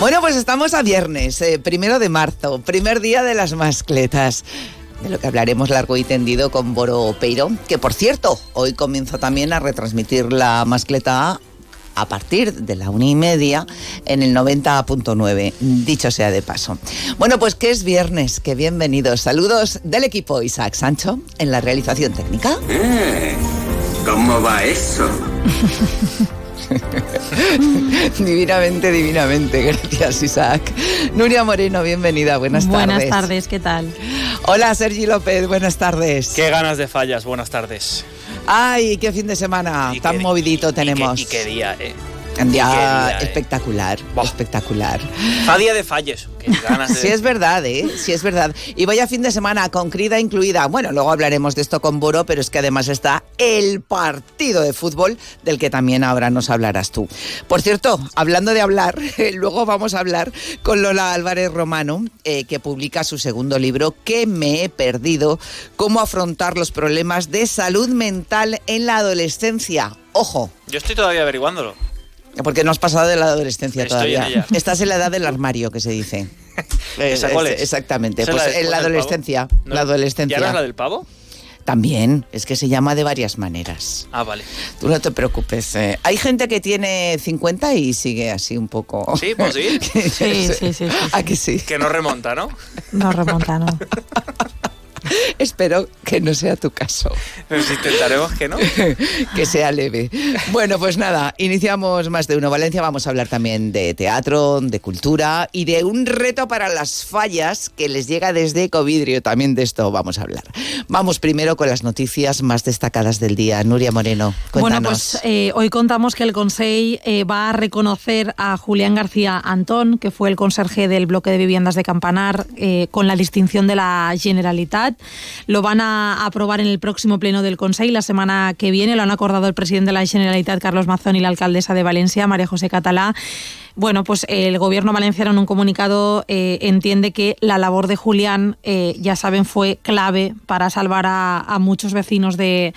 Bueno, pues estamos a viernes, eh, primero de marzo, primer día de las mascletas. De lo que hablaremos largo y tendido con Boro Peiro, que por cierto, hoy comienza también a retransmitir la mascleta a partir de la una y media en el 90.9, dicho sea de paso. Bueno, pues que es viernes, que bienvenidos. Saludos del equipo Isaac Sancho en la realización técnica. Eh, ¿Cómo va eso? divinamente, divinamente. Gracias, Isaac. Nuria Moreno, bienvenida. Buenas tardes. Buenas tardes, ¿qué tal? Hola, Sergi López. Buenas tardes. Qué ganas de fallas. Buenas tardes. Ay, qué fin de semana tan movidito tenemos. Y qué, día, eh. Un día espectacular, espectacular. A día de falles. Sí es verdad, ¿eh? Sí es verdad. Y vaya fin de semana con crida incluida. Bueno, luego hablaremos de esto con Boro, pero es que además está el partido de fútbol del que también ahora nos hablarás tú. Por cierto, hablando de hablar, luego vamos a hablar con Lola Álvarez Romano, eh, que publica su segundo libro, ¿Qué me he perdido? Cómo afrontar los problemas de salud mental en la adolescencia. Ojo. Yo estoy todavía averiguándolo. Porque no has pasado de la adolescencia todavía. Estás en la edad del armario, que se dice. ¿Esa cuál es? Exactamente. Pues en la adolescencia. la adolescencia. ¿Y ahora es la del pavo? También, es que se llama de varias maneras. Ah, vale. Tú no te preocupes. Eh. Hay gente que tiene 50 y sigue así un poco. Sí, pues sí. sí, sí, sí, ¿A que sí? Que no remonta, ¿no? No remonta, no. Espero que no sea tu caso. Si intentaremos que no. que sea leve. Bueno, pues nada, iniciamos más de uno Valencia. Vamos a hablar también de teatro, de cultura y de un reto para las fallas que les llega desde Covidrio. También de esto vamos a hablar. Vamos primero con las noticias más destacadas del día. Nuria Moreno, cuéntanos. Bueno, pues eh, hoy contamos que el Consejo eh, va a reconocer a Julián García Antón, que fue el conserje del bloque de viviendas de Campanar, eh, con la distinción de la Generalitat. Lo van a aprobar en el próximo pleno del Consejo la semana que viene. Lo han acordado el presidente de la Generalitat, Carlos Mazón, y la alcaldesa de Valencia, María José Catalá. Bueno, pues el gobierno valenciano en un comunicado eh, entiende que la labor de Julián, eh, ya saben, fue clave para salvar a, muchos vecinos de,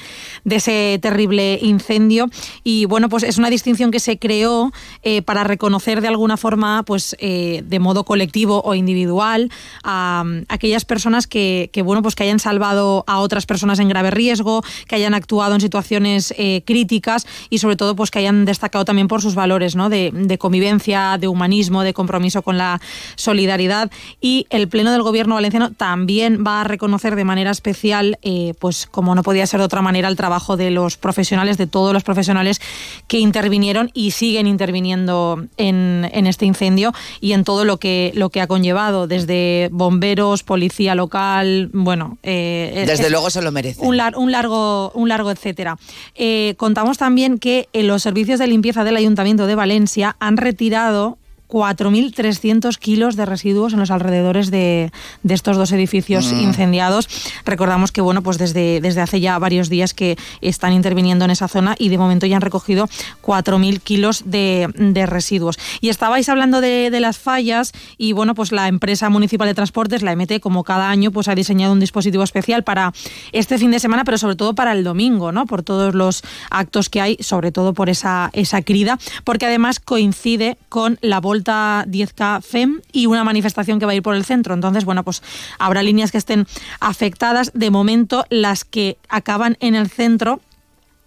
ese terrible incendio. Y bueno, pues es una distinción que se creó eh, para reconocer de alguna forma, pues de modo colectivo o individual, a, aquellas personas que, bueno, pues que hayan salvado a otras personas en grave riesgo, que hayan actuado en situaciones críticas y sobre todo, pues que hayan destacado también por sus valores ¿no? de convivencia de humanismo, de compromiso con la solidaridad y el Pleno del Gobierno valenciano también va a reconocer de manera especial, eh, pues como no podía ser de otra manera, el trabajo de los profesionales, de todos los profesionales que intervinieron y siguen interviniendo en, este incendio y en todo lo que, lo que ha conllevado, desde bomberos, policía local, bueno... Eh, desde luego se lo merece. Un, un, largo, un largo etcétera. Eh, contamos también que los servicios de limpieza del Ayuntamiento de Valencia han retirado cuidado 4.300 kilos de residuos en los alrededores de, estos dos edificios mm. incendiados. Recordamos que bueno, pues desde, desde hace ya varios días que están interviniendo en esa zona y de momento ya han recogido 4.000 kilos de, residuos. Y estabais hablando de, las fallas y bueno, pues la empresa municipal de transportes, la MT, como cada año, pues ha diseñado un dispositivo especial para este fin de semana, pero sobre todo para el domingo, ¿no? Por todos los actos que hay, sobre todo por esa, esa crida, porque además coincide con la Volta 10K FEM y una manifestación que va a ir por el centro. Entonces, bueno, pues habrá líneas que estén afectadas. De momento, las que acaban en el centro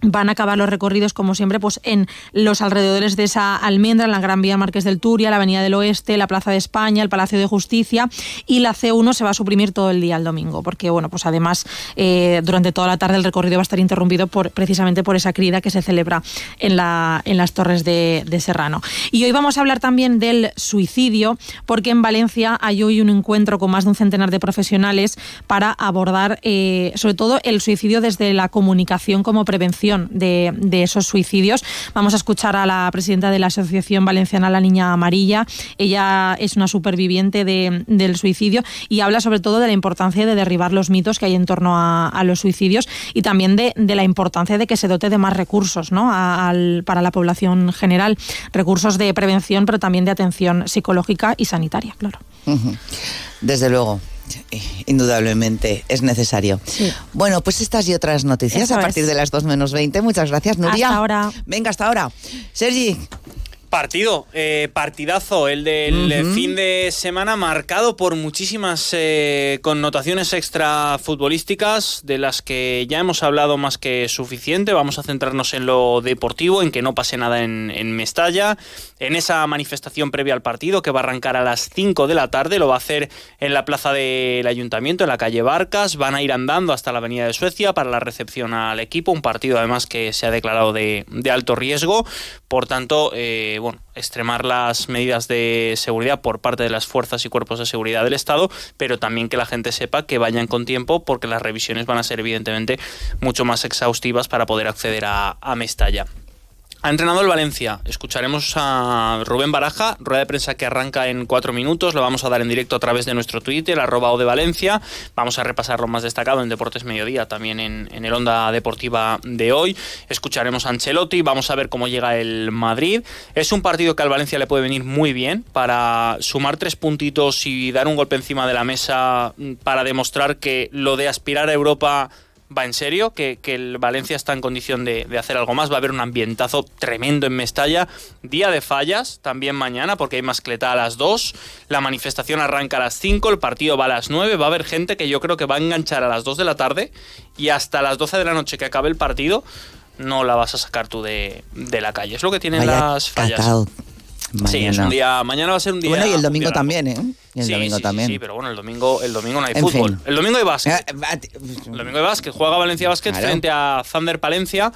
van a acabar los recorridos, como siempre, pues en los alrededores de esa almendra, en la Gran Vía Marqués del Turia, la Avenida del Oeste, la Plaza de España, el Palacio de Justicia y la C1 se va a suprimir todo el día el domingo, porque bueno, pues además eh, durante toda la tarde el recorrido va a estar interrumpido por, precisamente por esa crida que se celebra en, la, en las Torres de, Serrano. Y hoy vamos a hablar también del suicidio, porque en Valencia hay hoy un encuentro con más de un centenar de profesionales para abordar eh, sobre todo el suicidio desde la comunicación como prevención de, esos suicidios. Vamos a escuchar a la presidenta de la Asociación Valenciana La Niña Amarilla. Ella es una superviviente del suicidio y habla sobre todo de la importancia de derribar los mitos que hay en torno a, los suicidios y también de, la importancia de que se dote de más recursos ¿no? para la población general. Recursos de prevención, pero también de atención psicológica y sanitaria, claro. Desde luego indudablemente es necesario. Bueno, pues estas y otras noticias a partir de las 2 menos 20. Muchas gracias, Nuria. Hasta ahora. Venga, hasta ahora. Sergi. Partido, eh, partidazo, el del fin de semana marcado por muchísimas eh, connotaciones extra futbolísticas de las que ya hemos hablado más que suficiente. Vamos a centrarnos en lo deportivo, en que no pase nada en, en Mestalla, en esa manifestación previa al partido que va a arrancar a las 5 de la tarde. Lo va a hacer en la plaza del ayuntamiento, en la calle Barcas. Van a ir andando hasta la avenida de Suecia para la recepción al equipo. Un partido además que se ha declarado de, de alto riesgo. Por tanto, eh, bueno, extremar las medidas de seguridad por parte de las fuerzas y cuerpos de seguridad del Estado, pero también que la gente sepa que vayan con tiempo porque las revisiones van a ser evidentemente mucho más exhaustivas para poder acceder a, a Mestalla. Ha entrenado el Valencia. Escucharemos a Rubén Baraja, rueda de prensa que arranca en cuatro minutos. Lo vamos a dar en directo a través de nuestro Twitter, arroba o de Valencia. Vamos a repasar lo más destacado en Deportes Mediodía, también en, en el Onda Deportiva de hoy. Escucharemos a Ancelotti, vamos a ver cómo llega el Madrid. Es un partido que al Valencia le puede venir muy bien para sumar tres puntitos y dar un golpe encima de la mesa para demostrar que lo de aspirar a Europa va en serio, que, el Valencia está en condición de, hacer algo más. Va a haber un ambientazo tremendo en Mestalla. Día de fallas también mañana, porque hay mascleta a las 2. La manifestación arranca a las 5, el partido va a las 9. Va a haber gente que yo creo que va a enganchar a las 2 de la tarde y hasta las 12 de la noche que acabe el partido no la vas a sacar tú de, la calle. Es lo que tienen las fallas. Sí, es un día. Mañana va a ser un día. Bueno, y el domingo también, ¿eh? Y el sí, domingo sí, también. Sí, pero bueno, el domingo, el domingo no hay fútbol. El domingo hay básquet. Eh, el domingo hay básquet. Juega Valencia Básquet frente a Thunder Palencia.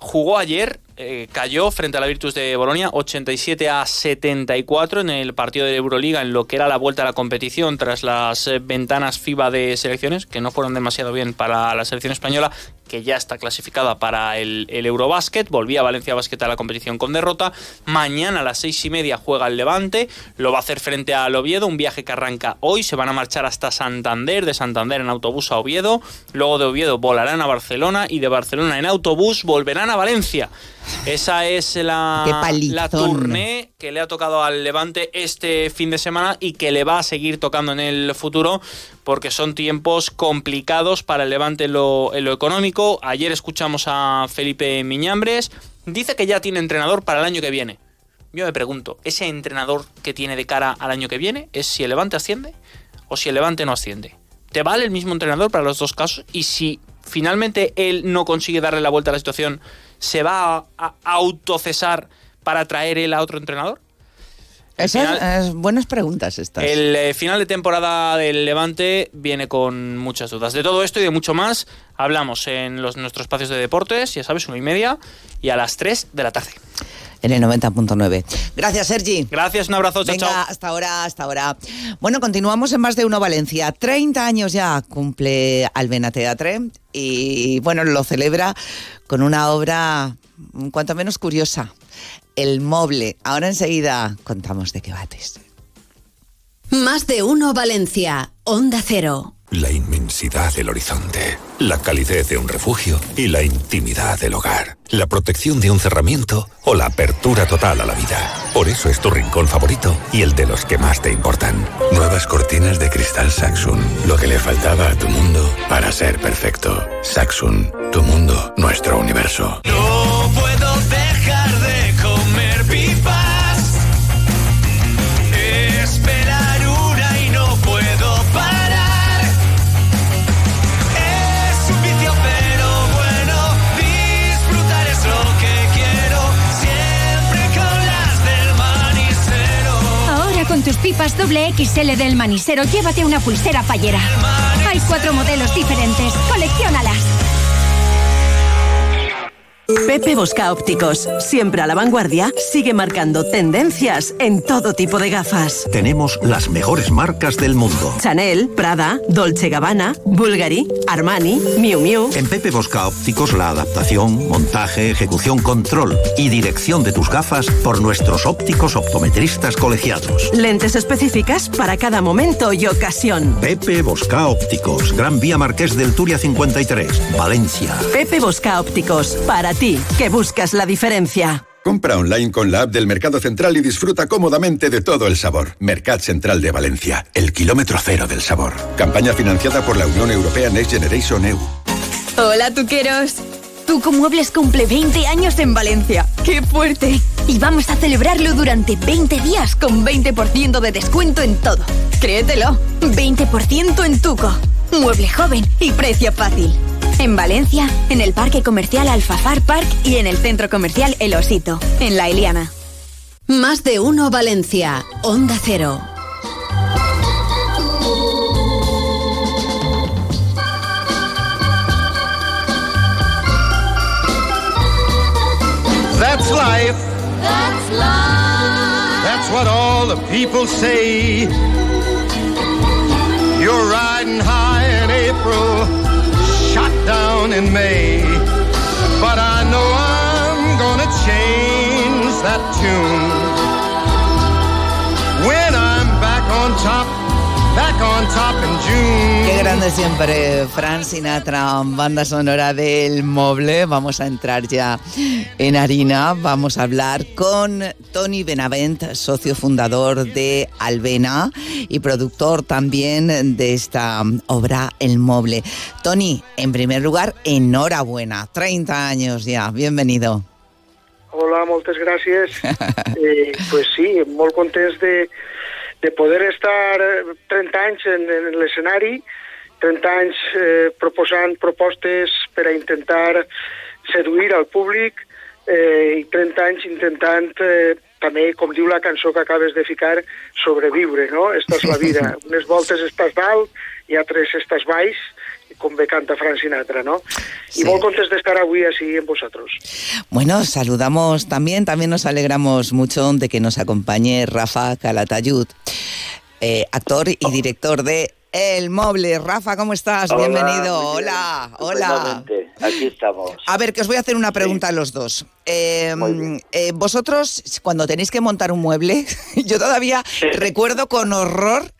Jugó ayer, eh, cayó frente a la Virtus de Bolonia 87 a 74 en el partido de Euroliga en lo que era la vuelta a la competición tras las eh, ventanas FIBA de selecciones que no fueron demasiado bien para la selección española que ya está clasificada para el, el Eurobásquet. Volvía Valencia Basket a la competición con derrota. Mañana a las seis y media juega el Levante. Lo va a hacer frente al Oviedo. Un viaje que arranca hoy. Se van a marchar hasta Santander. De Santander en autobús a Oviedo. Luego de Oviedo volarán a Barcelona. Y de Barcelona en autobús volverán a Valencia. Esa es la, la tournée que le ha tocado al Levante este fin de semana y que le va a seguir tocando en el futuro porque son tiempos complicados para el Levante en lo, económico. Ayer escuchamos a Felipe Miñambres. Dice que ya tiene entrenador para el año que viene. Yo me pregunto, ¿ese entrenador que tiene de cara al año que viene es si el Levante asciende o si el Levante no asciende? ¿Te vale el mismo entrenador para los dos casos? Y si finalmente él no consigue darle la vuelta a la situación, ¿se va a, autocesar para traer él a otro entrenador? Esas buenas preguntas estas. El eh, final de temporada del Levante viene con muchas dudas. De todo esto y de mucho más hablamos en los, nuestros espacios de deportes, ya sabes, una y media y a las 3 de la tarde. En el 90.9. Gracias, Sergi. Gracias, un abrazo, chao, Venga, hasta ahora, hasta ahora. Bueno, continuamos en Más de Uno Valencia. 30 años ya cumple Albena Teatre y, bueno, lo celebra con una obra cuanto menos curiosa. El Moble. Ahora enseguida contamos de qué bates. Más de uno Valencia, Onda Cero. La inmensidad del horizonte, la calidez de un refugio y la intimidad del hogar, la protección de un cerramiento o la apertura total a la vida. Por eso es tu rincón favorito y el de los que más te importan. Nuevas cortinas de cristal Saxon, lo que le faltaba a tu mundo para ser perfecto. Saxon, tu mundo, nuestro universo. No puedo con tus pipas doble XL del manisero, llévate una pulsera fallera. Hay cuatro modelos diferentes. Colecciónalas. Pepe Bosca Ópticos, siempre a la vanguardia, sigue marcando tendencias en todo tipo de gafas. Tenemos las mejores marcas del mundo. Chanel, Prada, Dolce Gabbana, Bulgari, Armani, Miu Miu. En Pepe Bosca Ópticos la adaptación, montaje, ejecución, control y dirección de tus gafas por nuestros ópticos optometristas colegiados. Lentes específicas para cada momento y ocasión. Pepe Bosca Ópticos, Gran Vía Marqués del Turia 53, Valencia. Pepe Bosca Ópticos, para ti, que buscas la diferencia. Compra online con la app del Mercado Central y disfruta cómodamente de todo el sabor. Mercat Central de Valencia, el kilómetro cero del sabor. Campaña financiada por la Unión Europea Next Generation EU. Hola, tuqueros. Tuco Muebles cumple 20 años en Valencia. ¡Qué fuerte! Y vamos a celebrarlo durante 20 días con 20% de descuento en todo. Créetelo, 20% en Tuco. Mueble joven y precio fácil. En Valencia, en el Parque Comercial Alfafar Park y en el Centro Comercial El Osito, en La Eliana. Más de uno Valencia. Onda Cero. That's life. That's life. That's what all the people say. You're riding high April, shot down in May. But I know I'm gonna change that tune. When I'm back on top, Qué grande siempre Fran Sinatra, banda sonora del Moble. Vamos a entrar ya en harina. Vamos a hablar con Tony Benavent, socio fundador de Albena y productor también de esta obra El Moble. Tony, en primer lugar, enhorabuena. 30 años ya. Bienvenido. Hola, moltes gràcies. eh, pues sí, molt contents de, de poder estar eh, 30 anys en, en l'escenari, 30 anys eh, proposant propostes per a intentar seduir al públic eh, i 30 anys intentant eh, també, com diu la cançó que acabes de ficar, sobreviure, no? Esta és la vida. Unes voltes estàs dalt i altres estàs baix, com bé canta Frank Sinatra, ¿no? Y Sí. molt contents de estar avui así en vosotros. Bueno, saludamos también, también nos alegramos mucho de que nos acompañe Rafa Calatayud, eh, actor y director de El Moble. Rafa, ¿cómo estás? Hola, Bienvenido. bien. Hola, hola. Aquí estamos. A ver, que os voy a hacer una pregunta a los dos. Eh, eh, vosotros, cuando tenéis que montar un mueble, yo todavía recuerdo con horror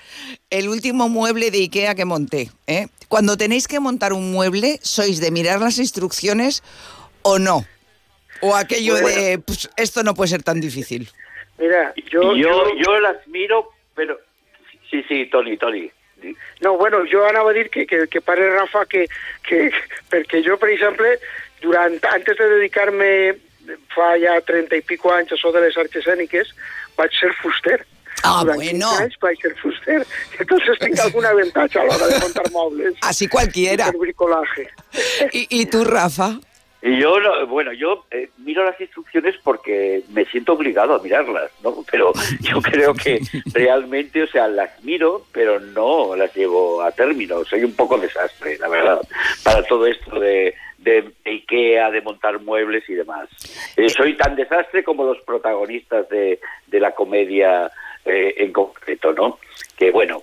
el último mueble de Ikea que monté. ¿eh? Cuando tenéis que montar un mueble, ¿sois de mirar las instrucciones o no? O aquello de, pues, esto no puede ser tan difícil. Mira, yo... yo, yo las miro, pero... Sí, sí, Tony, Tony. No, bueno, jo anava a dir que, que, que pare Rafa que, que, perquè jo, per exemple, durant, antes de dedicar-me fa ja 30 i pico anys a això de les arts escèniques, vaig ser fuster. Ah, Durant bueno. 15 anys vaig ser fuster. Entonces tinc algun avantatge a l'hora de montar mobles. Así cualquiera. Y el bricolaje. ¿Y, y tú, Rafa? Y yo, no- bueno, yo eh, miro las instrucciones porque me siento obligado a mirarlas, ¿no? Pero yo creo que realmente, o sea, las miro, pero no las llevo a término. Soy un poco desastre, la verdad, para todo esto de, de Ikea, de montar muebles y demás. Eh, soy tan desastre como los protagonistas de, de la comedia eh, en concreto, ¿no? Que bueno,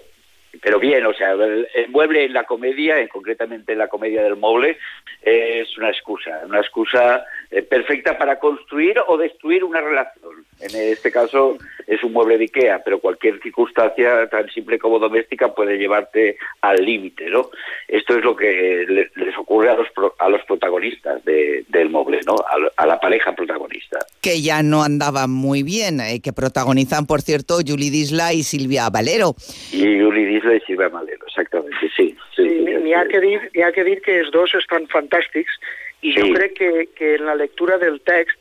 pero bien, o sea, el, el mueble en la comedia, en, concretamente en la comedia del mueble, es una excusa, una excusa eh, perfecta para construir o destruir una relación. En este caso es un mueble de Ikea, pero cualquier circunstancia tan simple como doméstica puede llevarte al límite, ¿no? Esto es lo que le- les ocurre a los, pro- a los protagonistas de- del mueble, ¿no? A, a la pareja protagonista. que ya no andaban muy bien, eh, que protagonizan, por cierto, Julie Disla y Silvia Valero. Y Uli Disla y Silvia Malero, exactamente, sí. sí, sí, n'hi ha, que dir, ha que dir que els dos estan fantàstics i jo Sí. crec que, que en la lectura del text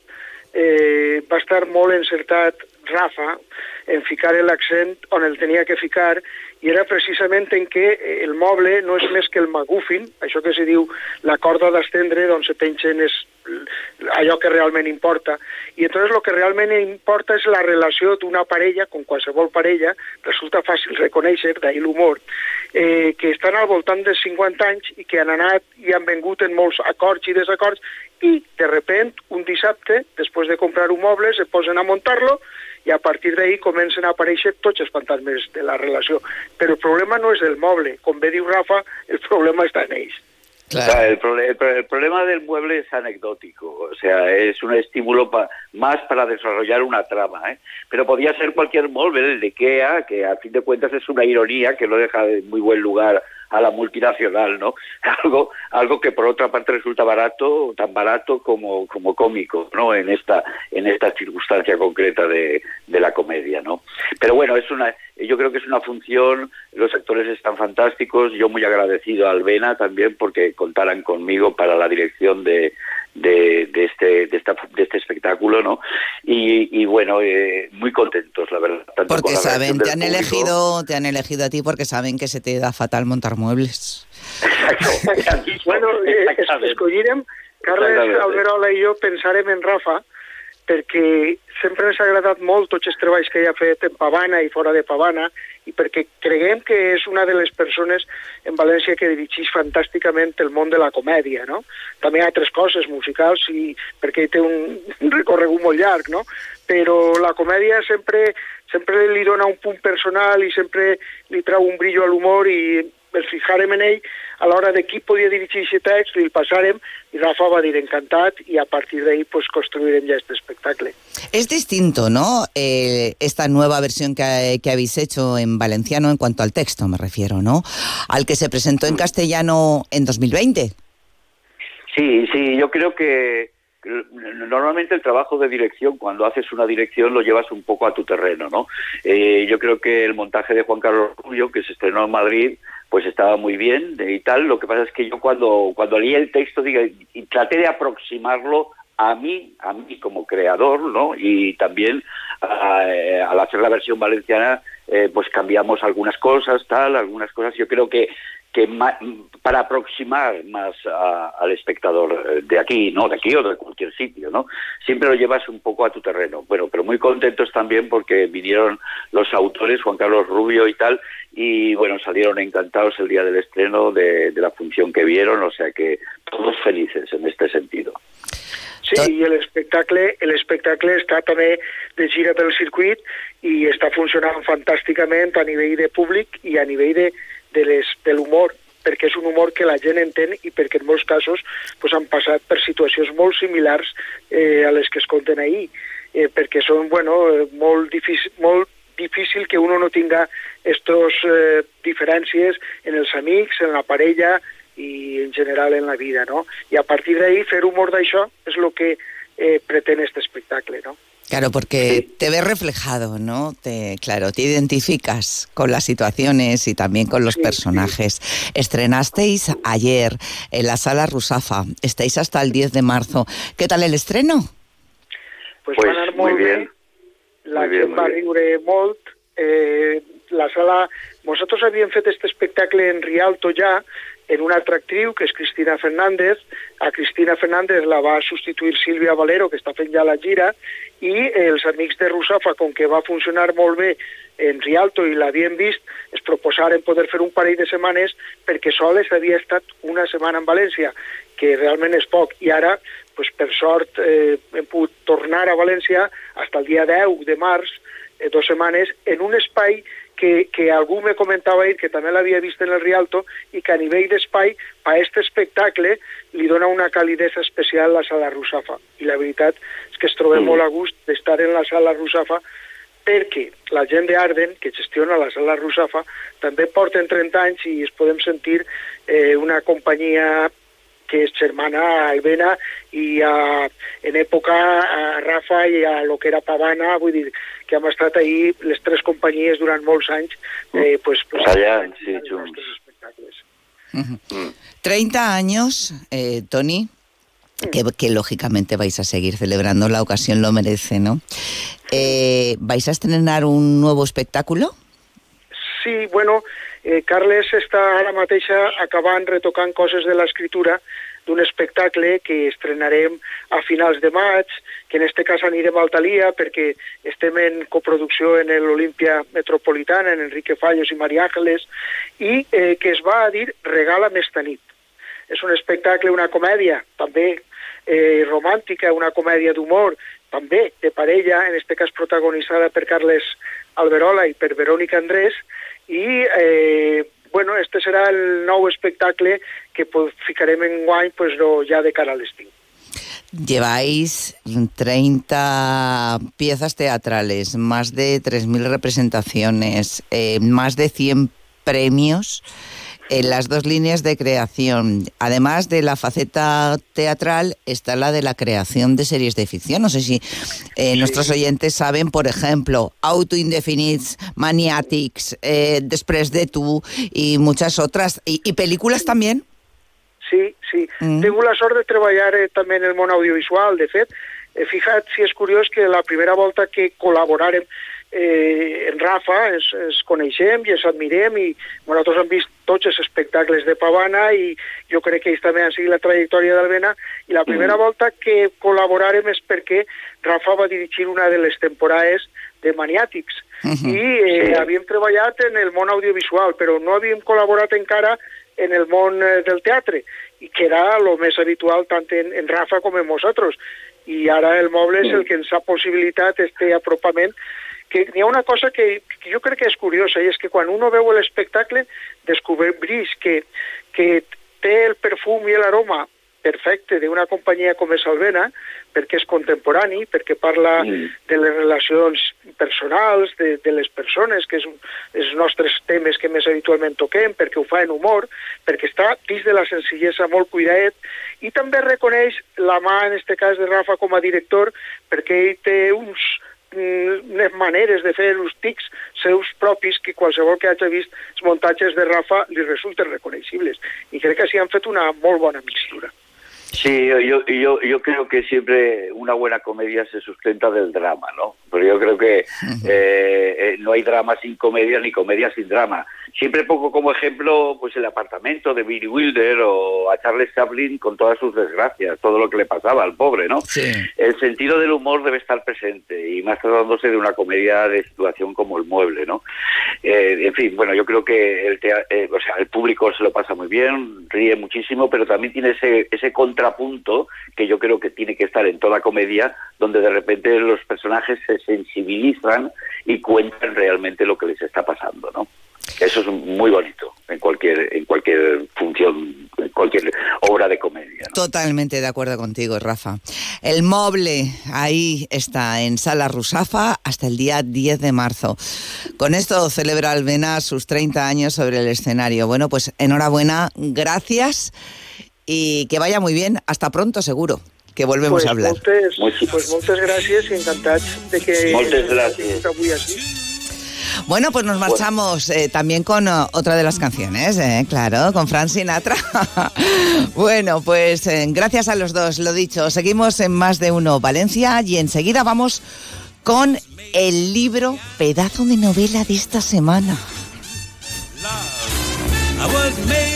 eh, va estar molt encertat Rafa en ficar l'accent on el tenia que ficar i era precisament en què eh, el moble no és més que el magufin, això que se diu la corda d'estendre d'on se pengen és allò que realment importa. I entonces el que realment importa és la relació d'una parella, com qualsevol parella, resulta fàcil reconèixer, d'ahir l'humor, eh, que estan al voltant de 50 anys i que han anat i han vengut en molts acords i desacords i de repent un dissabte, després de comprar un moble, se posen a muntar-lo i a partir d'ahir comencen a aparèixer tots els fantasmes de la relació. Però el problema no és del moble, com bé diu Rafa, el problema està en ells. Claro. El, el pro- el problema del mueble es anecdótico, o sea, es un estímulo pa- más para desarrollar una trama, ¿eh? Pero podía ser cualquier mueble, el de IKEA, que a fin de cuentas es una ironía que no deja de muy buen lugar a la multinacional, ¿no? Algo, algo que por otra parte resulta barato, tan barato como, como cómico, ¿no? En esta, en esta circunstancia concreta de, de la comedia, ¿no? Pero bueno, es una, yo creo que es una función, los actores están fantásticos, yo muy agradecido a Albena también porque contaran conmigo para la dirección de, de, de este, de, esta, de este espectáculo, ¿no? Y, y bueno, eh, muy contentos, la verdad. tanto con Porque la saben, te han público- elegido, te han elegido a ti porque saben que se te da fatal montar muebles. bueno, eh, es, escollirem, Carles. Alberola i jo pensarem en Rafa perquè sempre ens ha agradat molt tots els treballs que ell ha fet en Pavana i fora de Pavana i perquè creguem que és una de les persones en València que dirigeix fantàsticament el món de la comèdia, no? També ha altres coses musicals i perquè té un, un recorregut molt llarg, no? Però la comèdia sempre sempre li dona un punt personal i sempre li trau un brillo a l'humor i ens fijarem en ell a l'hora de qui podia dirigir aquest text, li el passarem i Rafa va dir encantat i a partir d'ahí pues, construirem ja este espectacle. Es distinto, ¿no? Eh, esta nueva versión que, que habéis hecho en valenciano en cuanto al texto, me refiero, ¿no? Al que se presentó en castellano en 2020. Sí, sí, yo creo que normalmente el trabajo de dirección, cuando haces una dirección, lo llevas un poco a tu terreno, ¿no? Eh, yo creo que el montaje de Juan Carlos Rubio, que se estrenó en Madrid, pues estaba muy bien y tal. Lo que pasa es que yo cuando, cuando leí el texto diga, y traté de aproximarlo a mí, a mí como creador, ¿no? Y también eh, al hacer la versión valenciana, eh, pues cambiamos algunas cosas, tal, algunas cosas. Yo creo que que ma- para aproximar más a- al espectador eh, de aquí, ¿no? De aquí o de cualquier sitio, ¿no? Siempre lo llevas un poco a tu terreno. Bueno, pero muy contentos también porque vinieron los autores, Juan Carlos Rubio y tal, y bueno, salieron encantados el día del estreno de, de la función que vieron, o sea que todos felices en este sentido. Sí, i l'espectacle el espectacle està també de gira pel circuit i està funcionant fantàsticament a nivell de públic i a nivell de, de, les, de l'humor perquè és un humor que la gent entén i perquè en molts casos pues, han passat per situacions molt similars eh, a les que es conten ahir, eh, perquè són bueno, molt, difícil, molt difícil que uno no tinga estos eh, diferències en els amics, en la parella i en general en la vida, no? I a partir d'ahí fer humor d'això és el que eh, pretén este espectacle, no? Claro, porque te ves reflejado, ¿no? Te, claro, te identificas con las situaciones y también con los personajes. Estrenasteis ayer en la sala Rusafa, estáis hasta el 10 de marzo. ¿Qué tal el estreno? Pues, Pues anar muy molt bien. la Muy bien, va riure molt, eh, la sala... Nosaltres havíem fet este espectacle en Rialto ja, en una altra actriu, que és Cristina Fernández. A Cristina Fernández la va substituir Sílvia Valero, que està fent ja la gira, i els amics de Rusafa, com que va funcionar molt bé en Rialto i l'havien vist, es proposaren poder fer un parell de setmanes perquè soles havia estat una setmana en València, que realment és poc. I ara, pues, per sort, eh, hem pogut tornar a València fins el dia 10 de març, eh, dues setmanes, en un espai que, que algú me comentava ahir que també l'havia vist en el Rialto i que a nivell d'espai a aquest espectacle li dona una calidesa especial la sala Rusafa. I la veritat és que es trobem Mm. molt a gust d'estar en la sala Rusafa perquè la gent d'Arden, que gestiona la sala Rusafa, també porten 30 anys i es podem sentir eh, una companyia que és germana a Albena i a, en època a Rafa i a lo que era Pavana, vull dir que hem estat ahí les tres companyies durant molts anys eh, pues, pues, Allá, sí, junts. Ujú. 30 años, eh, Tony, que, que lógicamente vais a seguir celebrando, la ocasión lo merece, ¿no? Eh, ¿Vais a estrenar un nuevo espectáculo? Sí, bueno, eh, Carles està ara mateixa acabant retocant coses de l'escriptura d'un espectacle que estrenarem a finals de maig, que en este cas anirem a Altalia perquè estem en coproducció en l'Olimpia Metropolitana, en Enrique Fallos i Maria Ángeles, i eh, que es va a dir Regala esta nit. És un espectacle, una comèdia, també eh, romàntica, una comèdia d'humor, també de parella, en este cas protagonitzada per Carles Alberola i per Verónica Andrés, i eh, bueno, este serà el nou espectacle que pues, ficarem en guany pues, no, ja de cara a l'estiu. Lleváis 30 piezas teatrales, más de 3.000 representaciones, eh, más de 100 premios en las dos líneas de creación. Además de la faceta teatral, está la de la creación de series de ficción. No sé si eh, nuestros oyentes saben, por ejemplo, Auto Indefinits, Maniatics, eh, Després de tu y muchas otras. ¿Y, y películas también? Sí, sí. Mm. Tengo la sort de treballar eh, també en el món audiovisual, de fet. Eh, fija't si és curiós que la primera volta que col·laborarem eh, en Rafa ens, ens coneixem i ens admirem i bueno, nosaltres hem vist tots els espectacles de Pavana i jo crec que ells també han seguit la trajectòria d'Albena i la primera mm. volta que col·laborarem és perquè Rafa va dirigir una de les temporades de Maniàtics uh -huh. i eh, sí. havíem treballat en el món audiovisual però no havíem col·laborat encara en el món eh, del teatre i que era el més habitual tant en, en Rafa com en nosaltres i ara el moble és el que ens ha possibilitat este apropament que hi ha una cosa que, que jo crec que és curiosa i és que quan uno veu l'espectacle descobreix que, que té el perfum i l'aroma perfecte d'una companyia com és Alvena, perquè és contemporani, perquè parla mm. de les relacions personals, de, de les persones, que és un, els nostres temes que més habitualment toquem, perquè ho fa en humor, perquè està dins de la senzillesa molt cuidadet, i també reconeix la mà, en aquest cas, de Rafa com a director, perquè ell té uns, unes maneres de fer uns tics seus propis que qualsevol que hagi vist els muntatges de Rafa li resulten reconeixibles. I crec que s'hi han fet una molt bona mixtura. Sí, yo, yo, yo creo que siempre una buena comedia se sustenta del drama, ¿no? Pero yo creo que eh, eh, no hay drama sin comedia ni comedia sin drama. Siempre pongo como ejemplo pues el apartamento de Billy Wilder o a Charles Chaplin con todas sus desgracias, todo lo que le pasaba al pobre, ¿no? Sí. El sentido del humor debe estar presente y más tratándose de una comedia de situación como el mueble, ¿no? Eh, en fin, bueno, yo creo que el, eh, o sea, el público se lo pasa muy bien, ríe muchísimo, pero también tiene ese, ese contrapunto que yo creo que tiene que estar en toda comedia, donde de repente los personajes se sensibilizan y cuentan realmente lo que les está pasando, ¿no? Eso es muy bonito en cualquier en cualquier función, en cualquier obra de comedia. Totalmente de acuerdo contigo, Rafa. El Moble, ahí está, en Sala Rusafa, hasta el día 10 de marzo. Con esto celebra Alvena sus 30 años sobre el escenario. Bueno, pues enhorabuena, gracias y que vaya muy bien. Hasta pronto, seguro, que volvemos pues a hablar. Moltes, pues moltes gràcies i encantats de que... Moltes així. Bueno, pues nos marchamos eh, también con eh, otra de las canciones, eh, claro, con Frank Sinatra. bueno, pues eh, gracias a los dos, lo dicho, seguimos en más de uno Valencia y enseguida vamos con el libro pedazo de novela de esta semana. I was made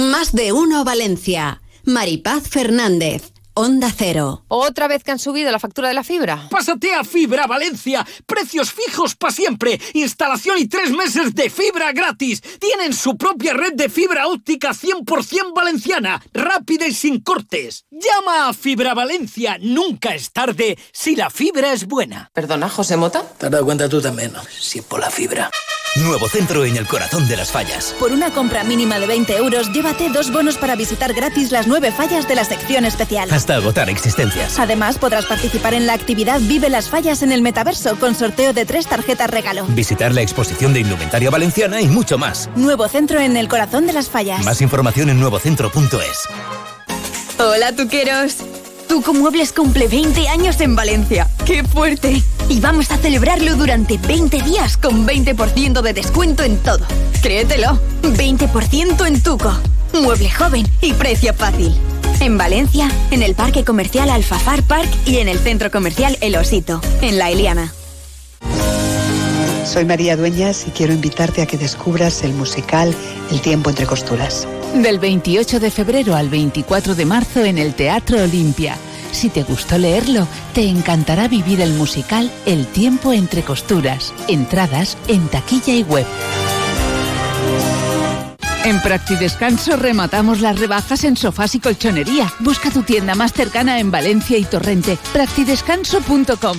Más de uno Valencia. Maripaz Fernández. Onda Cero. ¿Otra vez que han subido la factura de la fibra? Pásate a Fibra Valencia. Precios fijos para siempre. Instalación y tres meses de fibra gratis. Tienen su propia red de fibra óptica 100% valenciana. Rápida y sin cortes. Llama a Fibra Valencia. Nunca es tarde si la fibra es buena. Perdona, José Mota. Te has dado cuenta tú también, ¿no? Si por la fibra. Nuevo centro en el corazón de las fallas. Por una compra mínima de 20 euros, llévate dos bonos para visitar gratis las nueve fallas de la sección especial. Hasta agotar existencias. Además, podrás participar en la actividad Vive las Fallas en el Metaverso con sorteo de tres tarjetas regalo. Visitar la exposición de indumentaria valenciana y mucho más. Nuevo centro en el corazón de las fallas. Más información en nuevocentro.es. Hola, tuqueros. Tuco Muebles cumple 20 años en Valencia. ¡Qué fuerte! Y vamos a celebrarlo durante 20 días con 20% de descuento en todo. Créetelo. 20% en Tuco. Mueble joven y precio fácil. En Valencia, en el Parque Comercial Alfafar Park y en el Centro Comercial El Osito, en La Eliana. Soy María Dueñas y quiero invitarte a que descubras el musical El tiempo entre costuras. Del 28 de febrero al 24 de marzo en el Teatro Olimpia. Si te gustó leerlo, te encantará vivir el musical El tiempo entre costuras. Entradas en taquilla y web. En Practidescanso rematamos las rebajas en sofás y colchonería. Busca tu tienda más cercana en Valencia y Torrente. Practidescanso.com.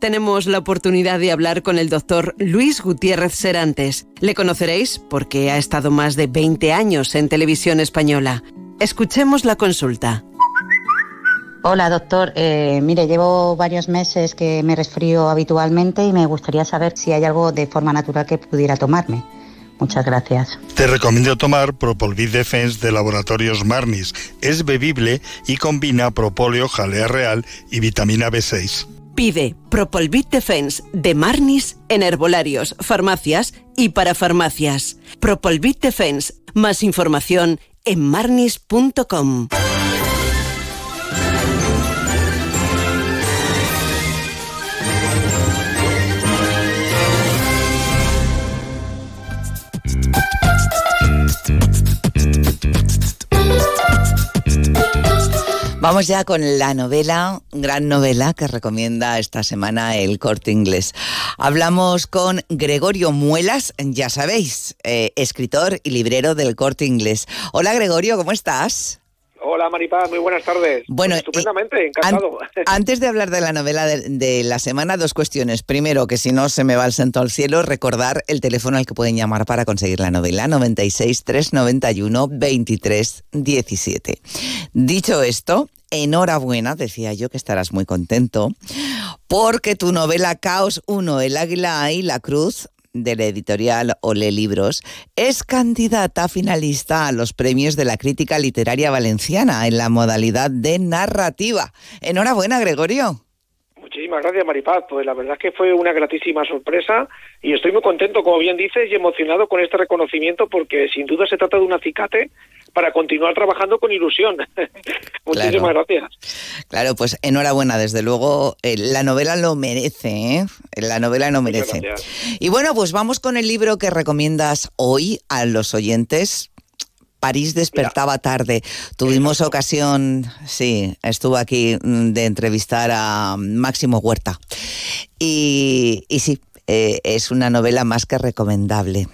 Tenemos la oportunidad de hablar con el doctor Luis Gutiérrez Serantes. Le conoceréis porque ha estado más de 20 años en televisión española. Escuchemos la consulta. Hola doctor, Eh, mire, llevo varios meses que me resfrío habitualmente y me gustaría saber si hay algo de forma natural que pudiera tomarme. Muchas gracias. Te recomiendo tomar Propolvid Defense de Laboratorios Marnis. Es bebible y combina propóleo, jalea real y vitamina B6. Pide Propolvit Defense de Marnis en herbolarios, farmacias y para farmacias. Propolvit Defense. Más información en marnis.com. Vamos ya con la novela, gran novela que recomienda esta semana el Corte Inglés. Hablamos con Gregorio Muelas, ya sabéis, eh, escritor y librero del Corte Inglés. Hola Gregorio, ¿cómo estás? Hola Maripaz, muy buenas tardes. Bueno, estupendamente, encantado. Antes de hablar de la novela de, de la semana, dos cuestiones. Primero, que si no se me va el santo al cielo, recordar el teléfono al que pueden llamar para conseguir la novela, 96 391 23 17. Dicho esto, enhorabuena, decía yo que estarás muy contento, porque tu novela Caos 1, El Águila y la Cruz, de la editorial Ole Libros, es candidata finalista a los premios de la crítica literaria valenciana en la modalidad de narrativa. Enhorabuena, Gregorio. Muchísimas gracias Maripaz, pues la verdad es que fue una gratísima sorpresa y estoy muy contento, como bien dices, y emocionado con este reconocimiento porque sin duda se trata de un acicate para continuar trabajando con ilusión. Muchísimas gracias. Claro, pues enhorabuena, desde luego, eh, la novela lo merece, ¿eh? La novela lo merece. Y bueno, pues vamos con el libro que recomiendas hoy a los oyentes. París despertaba tarde. Tuvimos ocasión, sí, estuvo aquí mm, de entrevistar a Máximo Huerta. Y, y sí, eh, es una novela más que recomendable.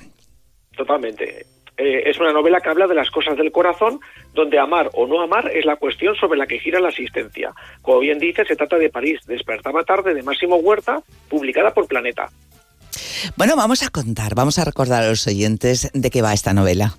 Totalmente. Eh, es una novela que habla de las cosas del corazón, donde amar o no amar es la cuestión sobre la que gira la asistencia. Como bien dice, se trata de París, Despertaba tarde, de Máximo Huerta, publicada por Planeta. Bueno, vamos a contar, vamos a recordar a los oyentes de qué va esta novela.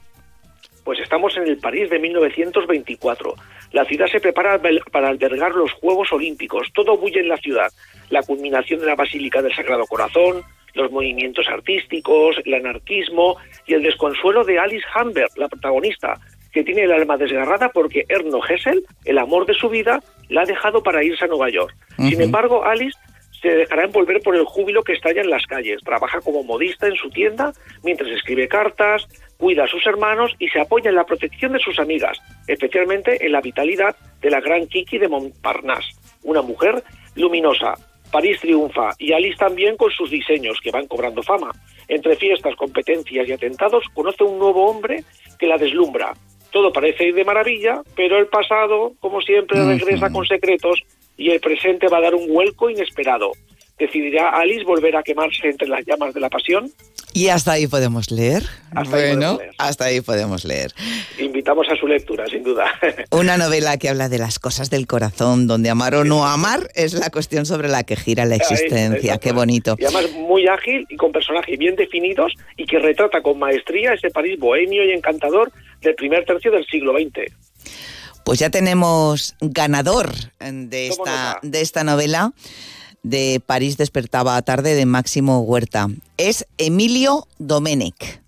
Pues estamos en el París de 1924. La ciudad se prepara para albergar los Juegos Olímpicos. Todo bulle en la ciudad. La culminación de la Basílica del Sagrado Corazón, los movimientos artísticos, el anarquismo y el desconsuelo de Alice Humbert, la protagonista, que tiene el alma desgarrada porque Erno Hessel, el amor de su vida, la ha dejado para irse a Nueva York. Sin embargo, Alice se dejará envolver por el júbilo que estalla en las calles. Trabaja como modista en su tienda mientras escribe cartas, cuida a sus hermanos y se apoya en la protección de sus amigas, especialmente en la vitalidad de la gran Kiki de Montparnasse, una mujer luminosa. París triunfa y Alice también con sus diseños que van cobrando fama. Entre fiestas, competencias y atentados conoce un nuevo hombre que la deslumbra. Todo parece ir de maravilla, pero el pasado, como siempre, regresa con secretos y el presente va a dar un vuelco inesperado. ¿Decidirá Alice volver a quemarse entre las llamas de la pasión? Y hasta ahí podemos leer. Hasta ahí podemos leer. hasta ahí podemos leer. Invitamos a su lectura, sin duda. Una novela que habla de las cosas del corazón, donde amar o no amar es la cuestión sobre la que gira la existencia. Qué bonito. Y además muy ágil y con personajes bien definidos y que retrata con maestría ese París bohemio y encantador del primer tercio del siglo XX. Pues ya tenemos ganador de esta, de esta novela de París despertaba tarde de Máximo Huerta. Es Emilio Domenech.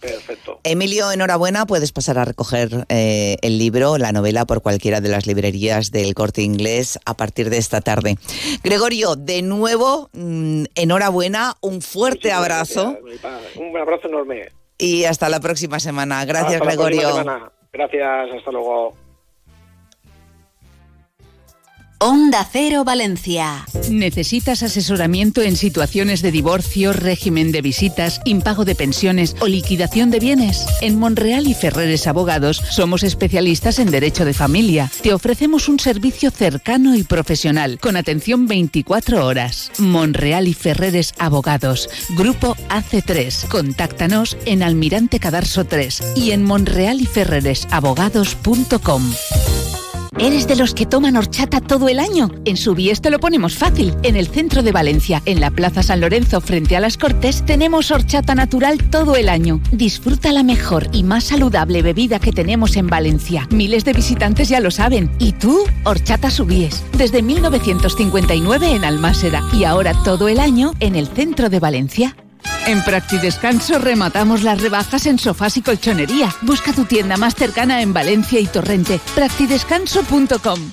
Perfecto. Emilio, enhorabuena, puedes pasar a recoger eh, el libro, la novela, por cualquiera de las librerías del corte inglés a partir de esta tarde. Gregorio, de nuevo, mm, enhorabuena, un fuerte abrazo Un abrazo enorme. y hasta la próxima semana. Gracias, Hasta la próxima Gregorio. semana. Gracias, hasta luego. Onda Cero Valencia. ¿Necesitas asesoramiento en situaciones de divorcio, régimen de visitas, impago de pensiones o liquidación de bienes? En Monreal y Ferreres Abogados somos especialistas en derecho de familia. Te ofrecemos un servicio cercano y profesional con atención 24 horas. Monreal y Ferreres Abogados, Grupo AC3. Contáctanos en Almirante Cadarso 3 y en monrealyferreresabogados.com. ¿Eres de los que toman horchata todo el año? En Subies te lo ponemos fácil. En el centro de Valencia, en la Plaza San Lorenzo frente a las Cortes, tenemos horchata natural todo el año. Disfruta la mejor y más saludable bebida que tenemos en Valencia. Miles de visitantes ya lo saben. ¿Y tú? Horchata Subies. Desde 1959 en Almásera y ahora todo el año en el centro de Valencia. En Practidescanso rematamos las rebajas en sofás y colchonería. Busca tu tienda más cercana en Valencia y Torrente. Practidescanso.com.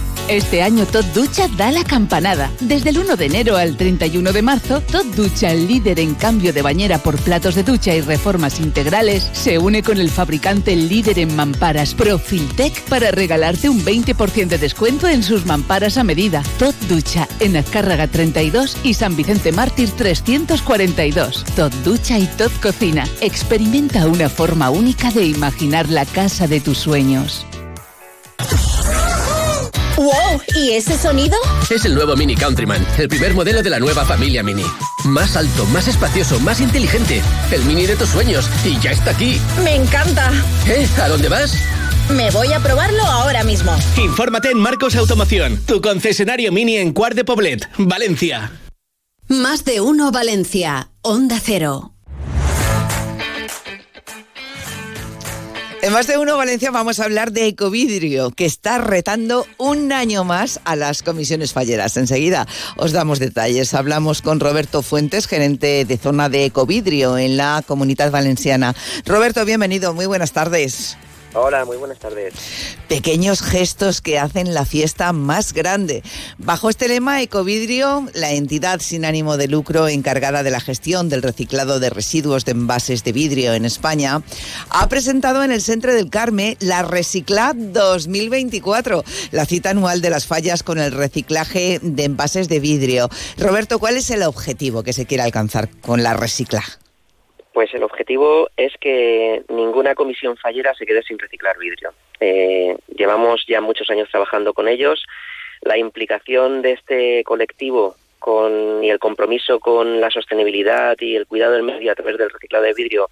Este año Tot Ducha da la campanada. Desde el 1 de enero al 31 de marzo, Tot Ducha, el líder en cambio de bañera por platos de ducha y reformas integrales, se une con el fabricante líder en mamparas Profiltec para regalarte un 20% de descuento en sus mamparas a medida. Tot Ducha en Azcárraga 32 y San Vicente Mártir 342. Tot Ducha y Tot Cocina. Experimenta una forma única de imaginar la casa de tus sueños. ¡Wow! ¿Y ese sonido? Es el nuevo Mini Countryman, el primer modelo de la nueva familia Mini. Más alto, más espacioso, más inteligente. El Mini de tus sueños. Y ya está aquí. Me encanta. ¿Eh? ¿A dónde vas? Me voy a probarlo ahora mismo. Infórmate en Marcos Automoción, tu concesionario Mini en Cuart de Poblet, Valencia. Más de uno Valencia. Onda Cero. En más de uno Valencia vamos a hablar de Ecovidrio, que está retando un año más a las comisiones falleras. Enseguida os damos detalles. Hablamos con Roberto Fuentes, gerente de zona de Ecovidrio en la Comunidad Valenciana. Roberto, bienvenido. Muy buenas tardes. Hola, muy buenas tardes. Pequeños gestos que hacen la fiesta más grande. Bajo este lema, Ecovidrio, la entidad sin ánimo de lucro encargada de la gestión del reciclado de residuos de envases de vidrio en España, ha presentado en el Centro del Carme la Recicla 2024, la cita anual de las fallas con el reciclaje de envases de vidrio. Roberto, ¿cuál es el objetivo que se quiere alcanzar con la Recicla? Pues el objetivo es que ninguna comisión fallera se quede sin reciclar vidrio. Eh, llevamos ya muchos años trabajando con ellos. La implicación de este colectivo con, y el compromiso con la sostenibilidad y el cuidado del medio a través del reciclado de vidrio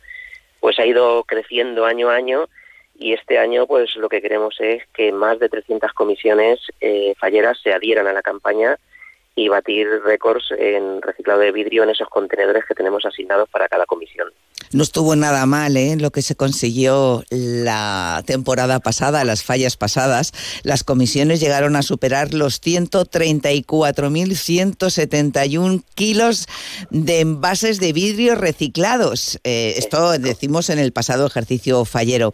pues ha ido creciendo año a año y este año pues lo que queremos es que más de 300 comisiones eh, falleras se adhieran a la campaña y batir récords en reciclado de vidrio en esos contenedores que tenemos asignados para cada comisión. No estuvo nada mal ¿eh? lo que se consiguió la temporada pasada, las fallas pasadas. Las comisiones llegaron a superar los 134.171 kilos de envases de vidrio reciclados. Eh, esto decimos en el pasado ejercicio fallero.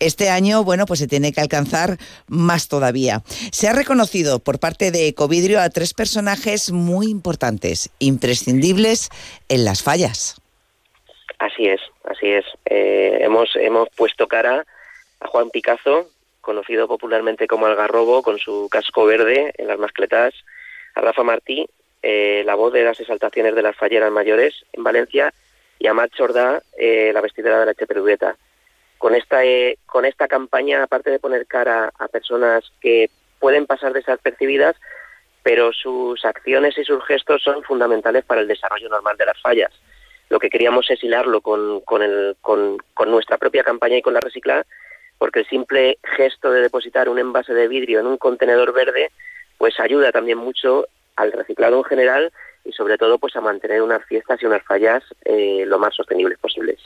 Este año, bueno, pues se tiene que alcanzar más todavía. Se ha reconocido por parte de Ecovidrio a tres personajes muy importantes, imprescindibles en las fallas. Así es, así es. Eh, hemos, hemos puesto cara a Juan Picazo, conocido popularmente como Algarrobo, con su casco verde en las mascletas, a Rafa Martí, eh, la voz de las exaltaciones de las falleras mayores en Valencia, y a Matt Chordá, eh, la vestidera de la Cheperugueta. Con esta, eh, con esta campaña, aparte de poner cara a personas que pueden pasar desapercibidas, pero sus acciones y sus gestos son fundamentales para el desarrollo normal de las fallas. Lo que queríamos es hilarlo con, nuestra propia campaña y con la recicla, porque el simple gesto de depositar un envase de vidrio en un contenedor verde, pues ayuda también mucho al reciclado en general y sobre todo pues a mantener unas fiestas y unas fallas eh, lo más sostenibles posibles.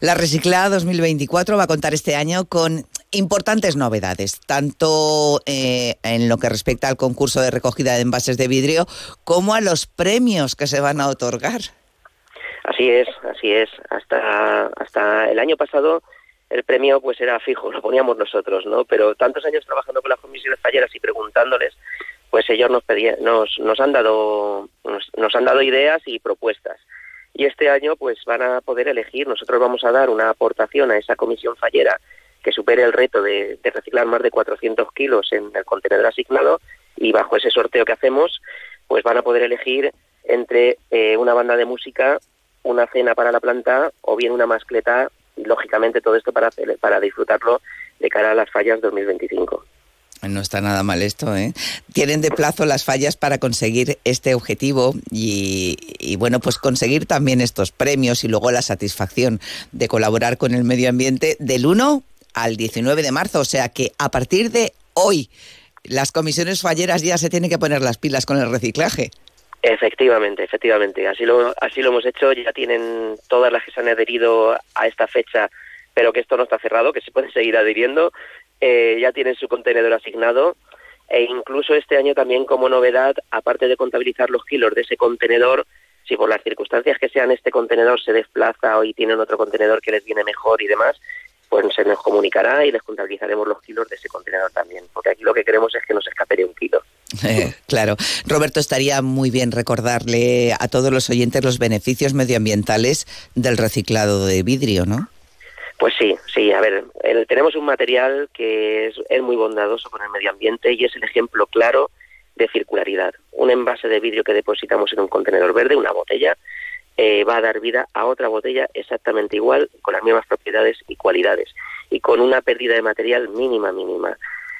La Reciclada 2024 va a contar este año con importantes novedades, tanto eh, en lo que respecta al concurso de recogida de envases de vidrio como a los premios que se van a otorgar. Así es, así es. Hasta, hasta el año pasado el premio pues era fijo, lo poníamos nosotros, ¿no? Pero tantos años trabajando con las comisiones falleras y preguntándoles, pues ellos nos pedían, nos, nos han dado, nos, nos han dado ideas y propuestas. Y este año pues van a poder elegir, nosotros vamos a dar una aportación a esa comisión fallera que supere el reto de, de reciclar más de 400 kilos en el contenedor asignado y bajo ese sorteo que hacemos pues van a poder elegir entre eh, una banda de música, una cena para la planta o bien una mascleta y lógicamente todo esto para, para disfrutarlo de cara a las fallas 2025. No está nada mal esto, ¿eh? Tienen de plazo las fallas para conseguir este objetivo y, y, bueno, pues conseguir también estos premios y luego la satisfacción de colaborar con el medio ambiente del 1 al 19 de marzo. O sea que a partir de hoy las comisiones falleras ya se tienen que poner las pilas con el reciclaje. Efectivamente, efectivamente. Así lo, así lo hemos hecho. Ya tienen todas las que se han adherido a esta fecha, pero que esto no está cerrado, que se puede seguir adhiriendo. Eh, ya tienen su contenedor asignado. E incluso este año también como novedad, aparte de contabilizar los kilos de ese contenedor, si por las circunstancias que sean este contenedor se desplaza y tienen otro contenedor que les viene mejor y demás, pues se nos comunicará y les contabilizaremos los kilos de ese contenedor también. Porque aquí lo que queremos es que no se escape un kilo. Eh, claro. Roberto, estaría muy bien recordarle a todos los oyentes los beneficios medioambientales del reciclado de vidrio, ¿no? Pues sí, sí, a ver, el- tenemos un material que es, es muy bondadoso con el medio ambiente y es el ejemplo claro de circularidad. Un envase de vidrio que depositamos en un contenedor verde, una botella, eh, va a dar vida a otra botella exactamente igual, con las mismas propiedades y cualidades, y con una pérdida de material mínima, mínima.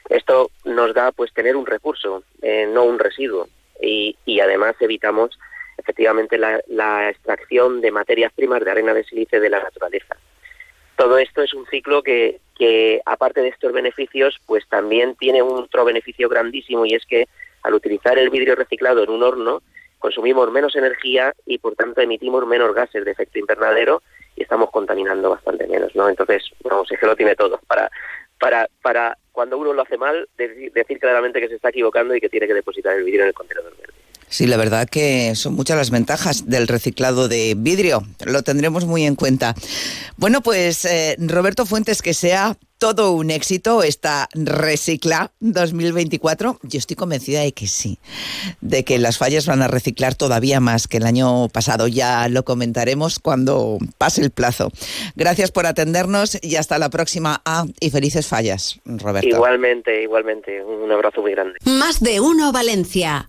Esto nos da pues tener un recurso, eh, no un residuo, y, y además evitamos efectivamente la, la extracción de materias primas de arena de sílice de la naturaleza. Todo esto es un ciclo que, que, aparte de estos beneficios, pues también tiene otro beneficio grandísimo y es que al utilizar el vidrio reciclado en un horno consumimos menos energía y por tanto emitimos menos gases de efecto invernadero y estamos contaminando bastante menos, ¿no? Entonces, vamos, es que lo tiene todo. Para para para cuando uno lo hace mal decir, decir claramente que se está equivocando y que tiene que depositar el vidrio en el contenedor verde. Sí, la verdad que son muchas las ventajas del reciclado de vidrio. Lo tendremos muy en cuenta. Bueno, pues eh, Roberto Fuentes, que sea todo un éxito esta Recicla 2024. Yo estoy convencida de que sí, de que las fallas van a reciclar todavía más que el año pasado. Ya lo comentaremos cuando pase el plazo. Gracias por atendernos y hasta la próxima. Ah, y felices fallas, Roberto. Igualmente, igualmente. Un abrazo muy grande. Más de uno Valencia.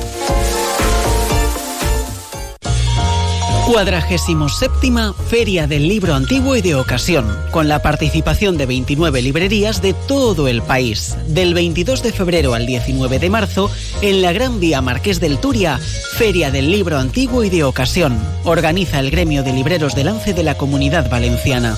Cuadragésimo séptima Feria del Libro Antiguo y de Ocasión, con la participación de 29 librerías de todo el país. Del 22 de febrero al 19 de marzo, en la Gran Vía Marqués del Turia, Feria del Libro Antiguo y de Ocasión. Organiza el gremio de libreros de lance de la Comunidad Valenciana.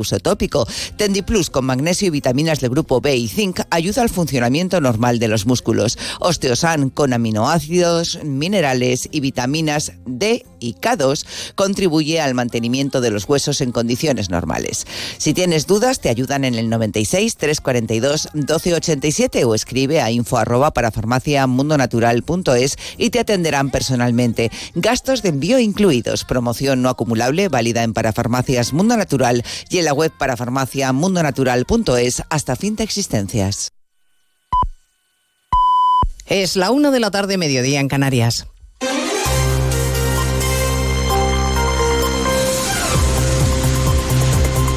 uso tópico. Tendiplus con magnesio y vitaminas del grupo B y zinc ayuda al funcionamiento normal de los músculos. Osteosan con aminoácidos, minerales y vitaminas D y K2 contribuye al mantenimiento de los huesos en condiciones normales. Si tienes dudas, te ayudan en el 96 342 1287 o escribe a info arroba para farmaciamundonatural.es y te atenderán personalmente. Gastos de envío incluidos. Promoción no acumulable válida en Parafarmacias Mundo Natural y en la web parafarmaciamundonatural.es hasta fin de existencias. Es la una de la tarde, mediodía en Canarias.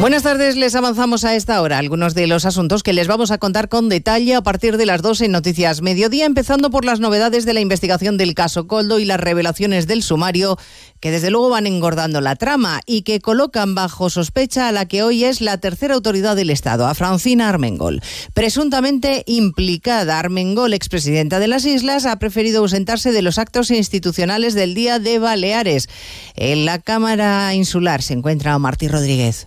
Buenas tardes, les avanzamos a esta hora algunos de los asuntos que les vamos a contar con detalle a partir de las 2 en Noticias Mediodía, empezando por las novedades de la investigación del caso Coldo y las revelaciones del sumario que desde luego van engordando la trama y que colocan bajo sospecha a la que hoy es la tercera autoridad del Estado, a Francina Armengol. Presuntamente implicada, Armengol, expresidenta de las Islas, ha preferido ausentarse de los actos institucionales del Día de Baleares. En la Cámara Insular se encuentra Martí Rodríguez.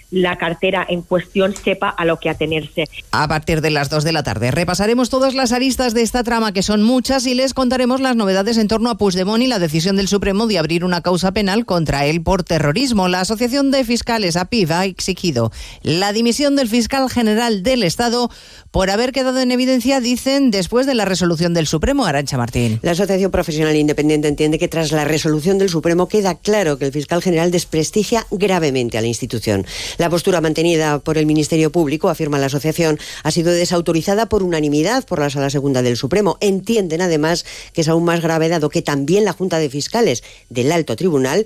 la cartera en cuestión sepa a lo que atenerse. A partir de las 2 de la tarde repasaremos todas las aristas de esta trama, que son muchas, y les contaremos las novedades en torno a Puigdemont y la decisión del Supremo de abrir una causa penal contra él por terrorismo. La Asociación de Fiscales, APIV, ha exigido la dimisión del fiscal general del Estado por haber quedado en evidencia, dicen, después de la resolución del Supremo. Arancha Martín. La Asociación Profesional Independiente entiende que tras la resolución del Supremo queda claro que el fiscal general desprestigia gravemente a la institución. La postura mantenida por el Ministerio Público, afirma la asociación, ha sido desautorizada por unanimidad por la Sala Segunda del Supremo. Entienden además que es aún más grave dado que también la Junta de Fiscales del Alto Tribunal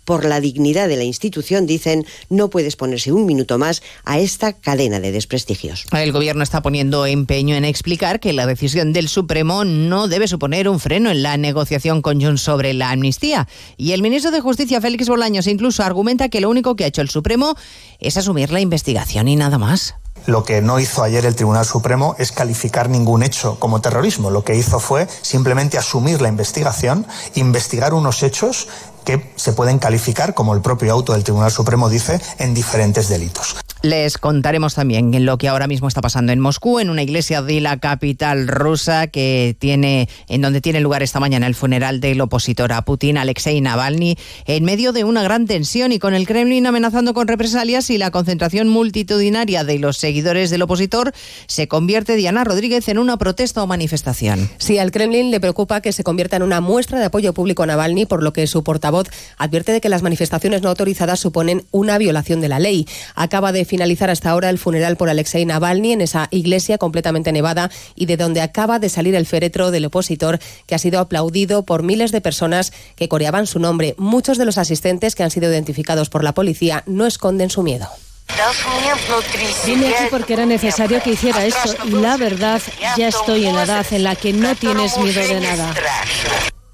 por la dignidad de la institución, dicen, no puedes ponerse un minuto más a esta cadena de desprestigios. El gobierno está poniendo empeño en explicar que la decisión del Supremo no debe suponer un freno en la negociación con Junts sobre la amnistía. Y el ministro de Justicia, Félix Bolaños, incluso argumenta que lo único que ha hecho el Supremo es asumir la investigación y nada más. Lo que no hizo ayer el Tribunal Supremo es calificar ningún hecho como terrorismo. Lo que hizo fue simplemente asumir la investigación, investigar unos hechos que se pueden calificar, como el propio auto del Tribunal Supremo dice, en diferentes delitos. Les contaremos también lo que ahora mismo está pasando en Moscú, en una iglesia de la capital rusa que tiene, en donde tiene lugar esta mañana el funeral del opositor a Putin, Alexei Navalny, en medio de una gran tensión y con el Kremlin amenazando con represalias y la concentración multitudinaria de los seguidores del opositor, se convierte Diana Rodríguez en una protesta o manifestación. Sí, al Kremlin le preocupa que se convierta en una muestra de apoyo público a Navalny, por lo que su portavoz advierte de que las manifestaciones no autorizadas suponen una violación de la ley. Acaba de finalizar hasta ahora el funeral por Alexei Navalny en esa iglesia completamente nevada y de donde acaba de salir el féretro del opositor que ha sido aplaudido por miles de personas que coreaban su nombre. Muchos de los asistentes que han sido identificados por la policía no esconden su miedo. Vine aquí porque era necesario que hiciera esto y la verdad, ya estoy en la edad en la que no tienes miedo de nada.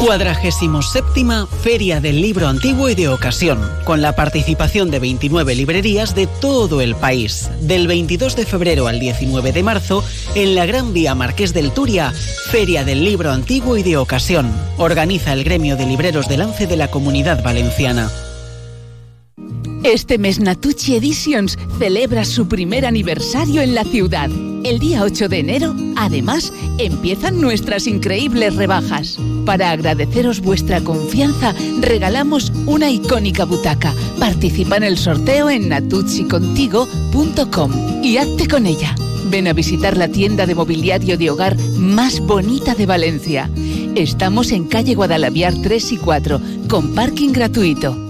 Cuadragésimo séptima Feria del Libro Antiguo y de Ocasión, con la participación de 29 librerías de todo el país. Del 22 de febrero al 19 de marzo, en la Gran Vía Marqués del Turia, Feria del Libro Antiguo y de Ocasión. Organiza el gremio de libreros de lance de la Comunidad Valenciana. Este mes Natucci Editions celebra su primer aniversario en la ciudad. El día 8 de enero, además, empiezan nuestras increíbles rebajas. Para agradeceros vuestra confianza, regalamos una icónica butaca. Participa en el sorteo en natuccicontigo.com y hazte con ella. Ven a visitar la tienda de mobiliario de hogar más bonita de Valencia. Estamos en calle Guadalaviar 3 y 4, con parking gratuito.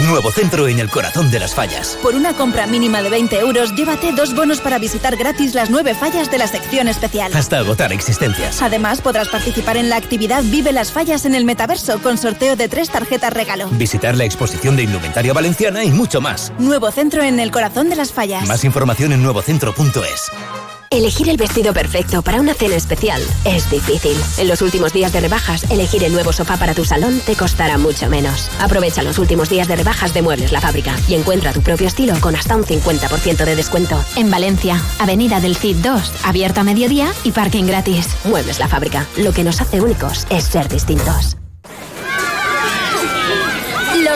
Nuevo centro en el corazón de las fallas. Por una compra mínima de 20 euros, llévate dos bonos para visitar gratis las nueve fallas de la sección especial. Hasta agotar existencias. Además, podrás participar en la actividad Vive las fallas en el metaverso con sorteo de tres tarjetas regalo. Visitar la exposición de indumentaria valenciana y mucho más. Nuevo centro en el corazón de las fallas. Más información en nuevocentro.es. Elegir el vestido perfecto para una cena especial es difícil. En los últimos días de rebajas, elegir el nuevo sofá para tu salón te costará mucho menos. Aprovecha los últimos días de rebajas de Muebles La Fábrica y encuentra tu propio estilo con hasta un 50% de descuento. En Valencia, Avenida del Cid 2, abierta a mediodía y parking gratis. Muebles La Fábrica. Lo que nos hace únicos es ser distintos.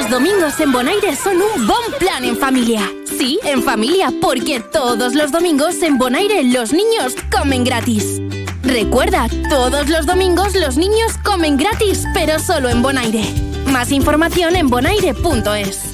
Los domingos en Bonaire son un buen plan en familia. Sí, en familia, porque todos los domingos en Bonaire los niños comen gratis. Recuerda, todos los domingos los niños comen gratis, pero solo en Bonaire. Más información en bonaire.es.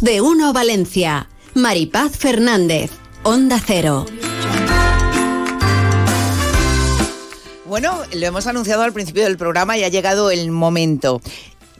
De uno Valencia. Maripaz Fernández, Onda Cero. Bueno, lo hemos anunciado al principio del programa y ha llegado el momento.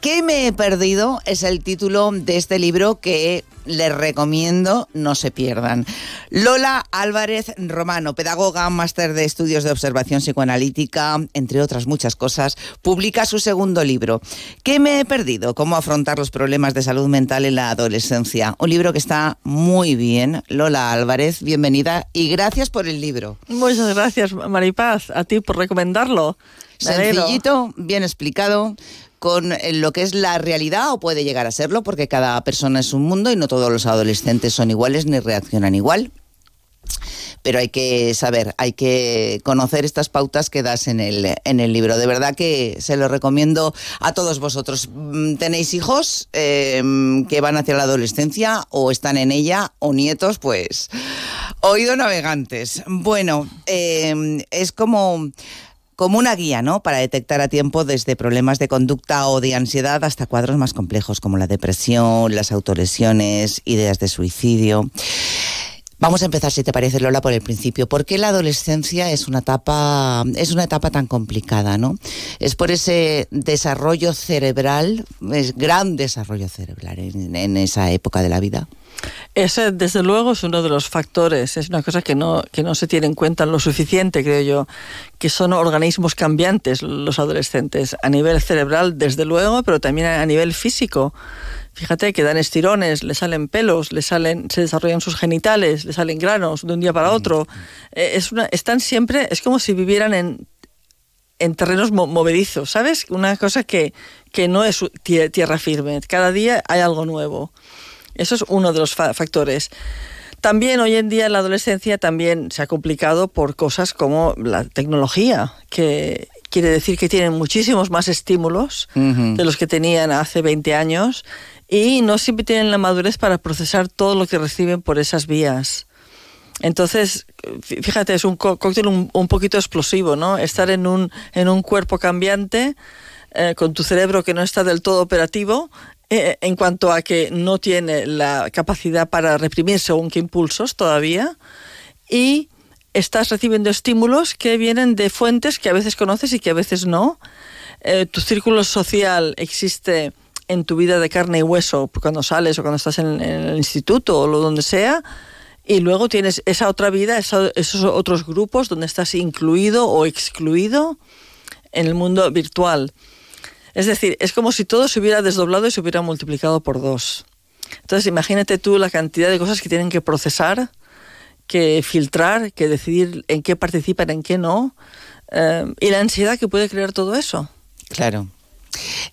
¿Qué me he perdido? Es el título de este libro que les recomiendo no se pierdan. Lola Álvarez Romano, pedagoga, máster de estudios de observación psicoanalítica, entre otras muchas cosas, publica su segundo libro. ¿Qué me he perdido? ¿Cómo afrontar los problemas de salud mental en la adolescencia? Un libro que está muy bien. Lola Álvarez, bienvenida y gracias por el libro. Muchas gracias, Maripaz, a ti por recomendarlo. Sencillito, bien explicado, con lo que es la realidad o puede llegar a serlo, porque cada persona es un mundo y no todos los adolescentes son iguales ni reaccionan igual. Pero hay que saber, hay que conocer estas pautas que das en el, en el libro. De verdad que se lo recomiendo a todos vosotros. Mm, ¿Tenéis hijos eh, que van hacia la adolescencia o están en ella o nietos? Pues oído navegantes. Bueno, eh, es como como una guía, ¿no? Para detectar a tiempo desde problemas de conducta o de ansiedad hasta cuadros más complejos como la depresión, las autolesiones, ideas de suicidio. Vamos a empezar, si te parece, Lola, por el principio. ¿Por qué la adolescencia es una etapa, es una etapa tan complicada, no? Es por ese desarrollo cerebral, es gran desarrollo cerebral en, en esa época de la vida. Ese, desde luego, es uno de los factores. Es una cosa que no, que no se tiene en cuenta lo suficiente, creo yo, que son organismos cambiantes los adolescentes, a nivel cerebral, desde luego, pero también a nivel físico. Fíjate que dan estirones, le salen pelos, le salen, se desarrollan sus genitales, le salen granos de un día para otro. Eh, es una, están siempre, es como si vivieran en, en terrenos movedizos, ¿sabes? Una cosa que, que no es tierra firme. Cada día hay algo nuevo. Eso es uno de los factores. También hoy en día la adolescencia también se ha complicado por cosas como la tecnología, que quiere decir que tienen muchísimos más estímulos de los que tenían hace 20 años y no siempre tienen la madurez para procesar todo lo que reciben por esas vías. Entonces, fíjate, es un cóctel un, poquito explosivo, ¿no? Estar en un, en un cuerpo cambiante, eh, con tu cerebro que no está del todo operativo en cuanto a que no tiene la capacidad para reprimir según qué impulsos todavía y estás recibiendo estímulos que vienen de fuentes que a veces conoces y que a veces no. Eh, tu círculo social existe en tu vida de carne y hueso cuando sales o cuando estás en, el instituto o lo donde sea. Y luego tienes esa otra vida, esos otros grupos donde estás incluido o excluido en el mundo virtual. Es decir, es como si todo se hubiera desdoblado y se hubiera multiplicado por dos. Entonces, imagínate tú la cantidad de cosas que tienen que procesar, que filtrar, que decidir en qué participan, en qué no, eh, y la ansiedad que puede crear todo eso. Claro.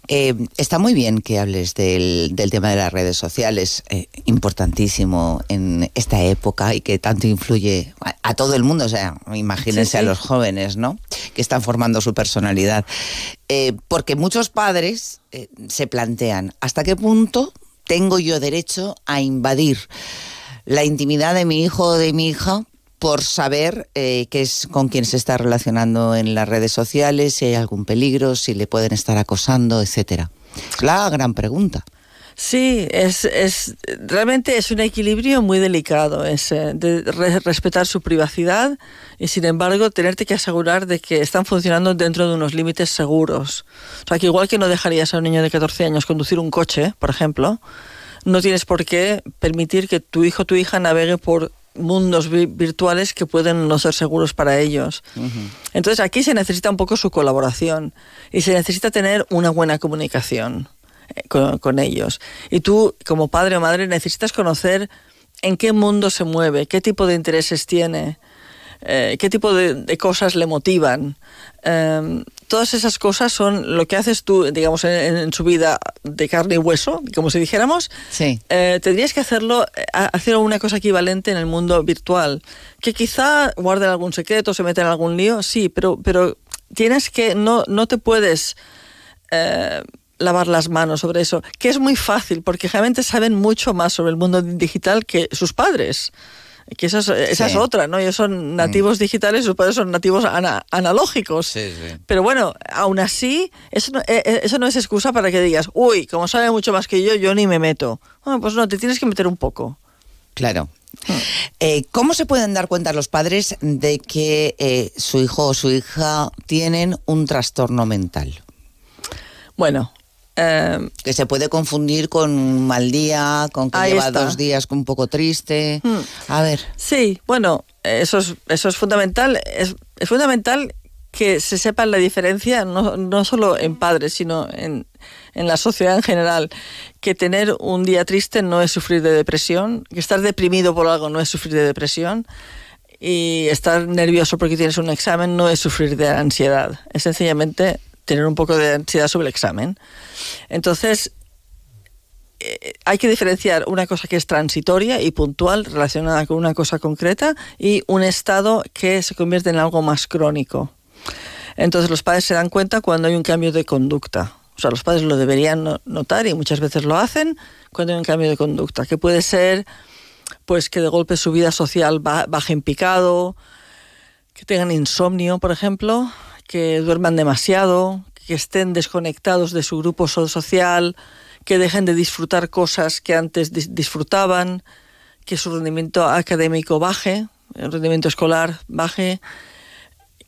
Eh, está muy bien que hables del, tema de las redes sociales, eh, importantísimo en esta época y que tanto influye a, todo el mundo, o sea, imagínense a los jóvenes, ¿no? Que están formando su personalidad. Eh, porque muchos padres se plantean, ¿hasta qué punto tengo yo derecho a invadir la intimidad de mi hijo o de mi hija por saber eh, qué es con quién se está relacionando en las redes sociales, si hay algún peligro, si le pueden estar acosando, etcétera. La gran pregunta. Sí, es, es, realmente es un equilibrio muy delicado, es de respetar su privacidad y sin embargo tenerte que asegurar de que están funcionando dentro de unos límites seguros. O sea, que igual que no dejarías a un niño de 14 años conducir un coche, por ejemplo, no tienes por qué permitir que tu hijo o tu hija navegue por mundos virtuales que pueden no ser seguros para ellos. Entonces aquí se necesita un poco su colaboración y se necesita tener una buena comunicación eh, con, ellos. Y tú, como padre o madre, necesitas conocer en qué mundo se mueve, qué tipo de intereses tiene, eh, qué tipo de, cosas le motivan. Em, todas esas cosas son lo que haces tú, digamos, en, su vida de carne y hueso, como si dijéramos. Sí. Eh, tendrías que hacerlo, eh, hacer una cosa equivalente en el mundo virtual. Que quizá guarden algún secreto, se meten en algún lío, sí, pero, pero tienes que, no, no te puedes eh, lavar las manos sobre eso, que es muy fácil, porque realmente saben mucho más sobre el mundo digital que sus padres que esa es, otra, ¿no? Ellos son nativos mm. digitales, sus padres son nativos analógicos. Pero bueno, aún así, eso no, eh, eh, eso no es excusa para que digas, uy, como sabe mucho más que yo, yo ni me meto. Bueno, pues no, te tienes que meter un poco. Claro. Eh, ¿Cómo se pueden dar cuenta los padres de que eh, su hijo o su hija tienen un trastorno mental? Bueno, eh, que se puede confundir con un mal día, con que lleva está. dos días un poco triste. Hmm. A ver. Sí, bueno, eso es, eso es fundamental. Es, es fundamental que se sepa la diferencia, no, no solo en padres, sino en, en la sociedad en general, que tener un día triste no es sufrir de depresión, que estar deprimido por algo no es sufrir de depresión, y estar nervioso porque tienes un examen no es sufrir de ansiedad, es sencillamente tener un poco de ansiedad sobre el examen. Entonces, eh, hay que diferenciar una cosa que es transitoria y puntual, relacionada con una cosa concreta, y un estado que se convierte en algo más crónico. Entonces los padres se dan cuenta cuando hay un cambio de conducta. O sea, los padres lo deberían no- notar y muchas veces lo hacen cuando hay un cambio de conducta, que puede ser pues que de golpe su vida social ba- baje en picado, que tengan insomnio, por ejemplo, que duerman demasiado, que estén desconectados de su grupo so- social, que dejen de disfrutar cosas que antes dis- disfrutaban, que su rendimiento académico baje, el rendimiento escolar baje,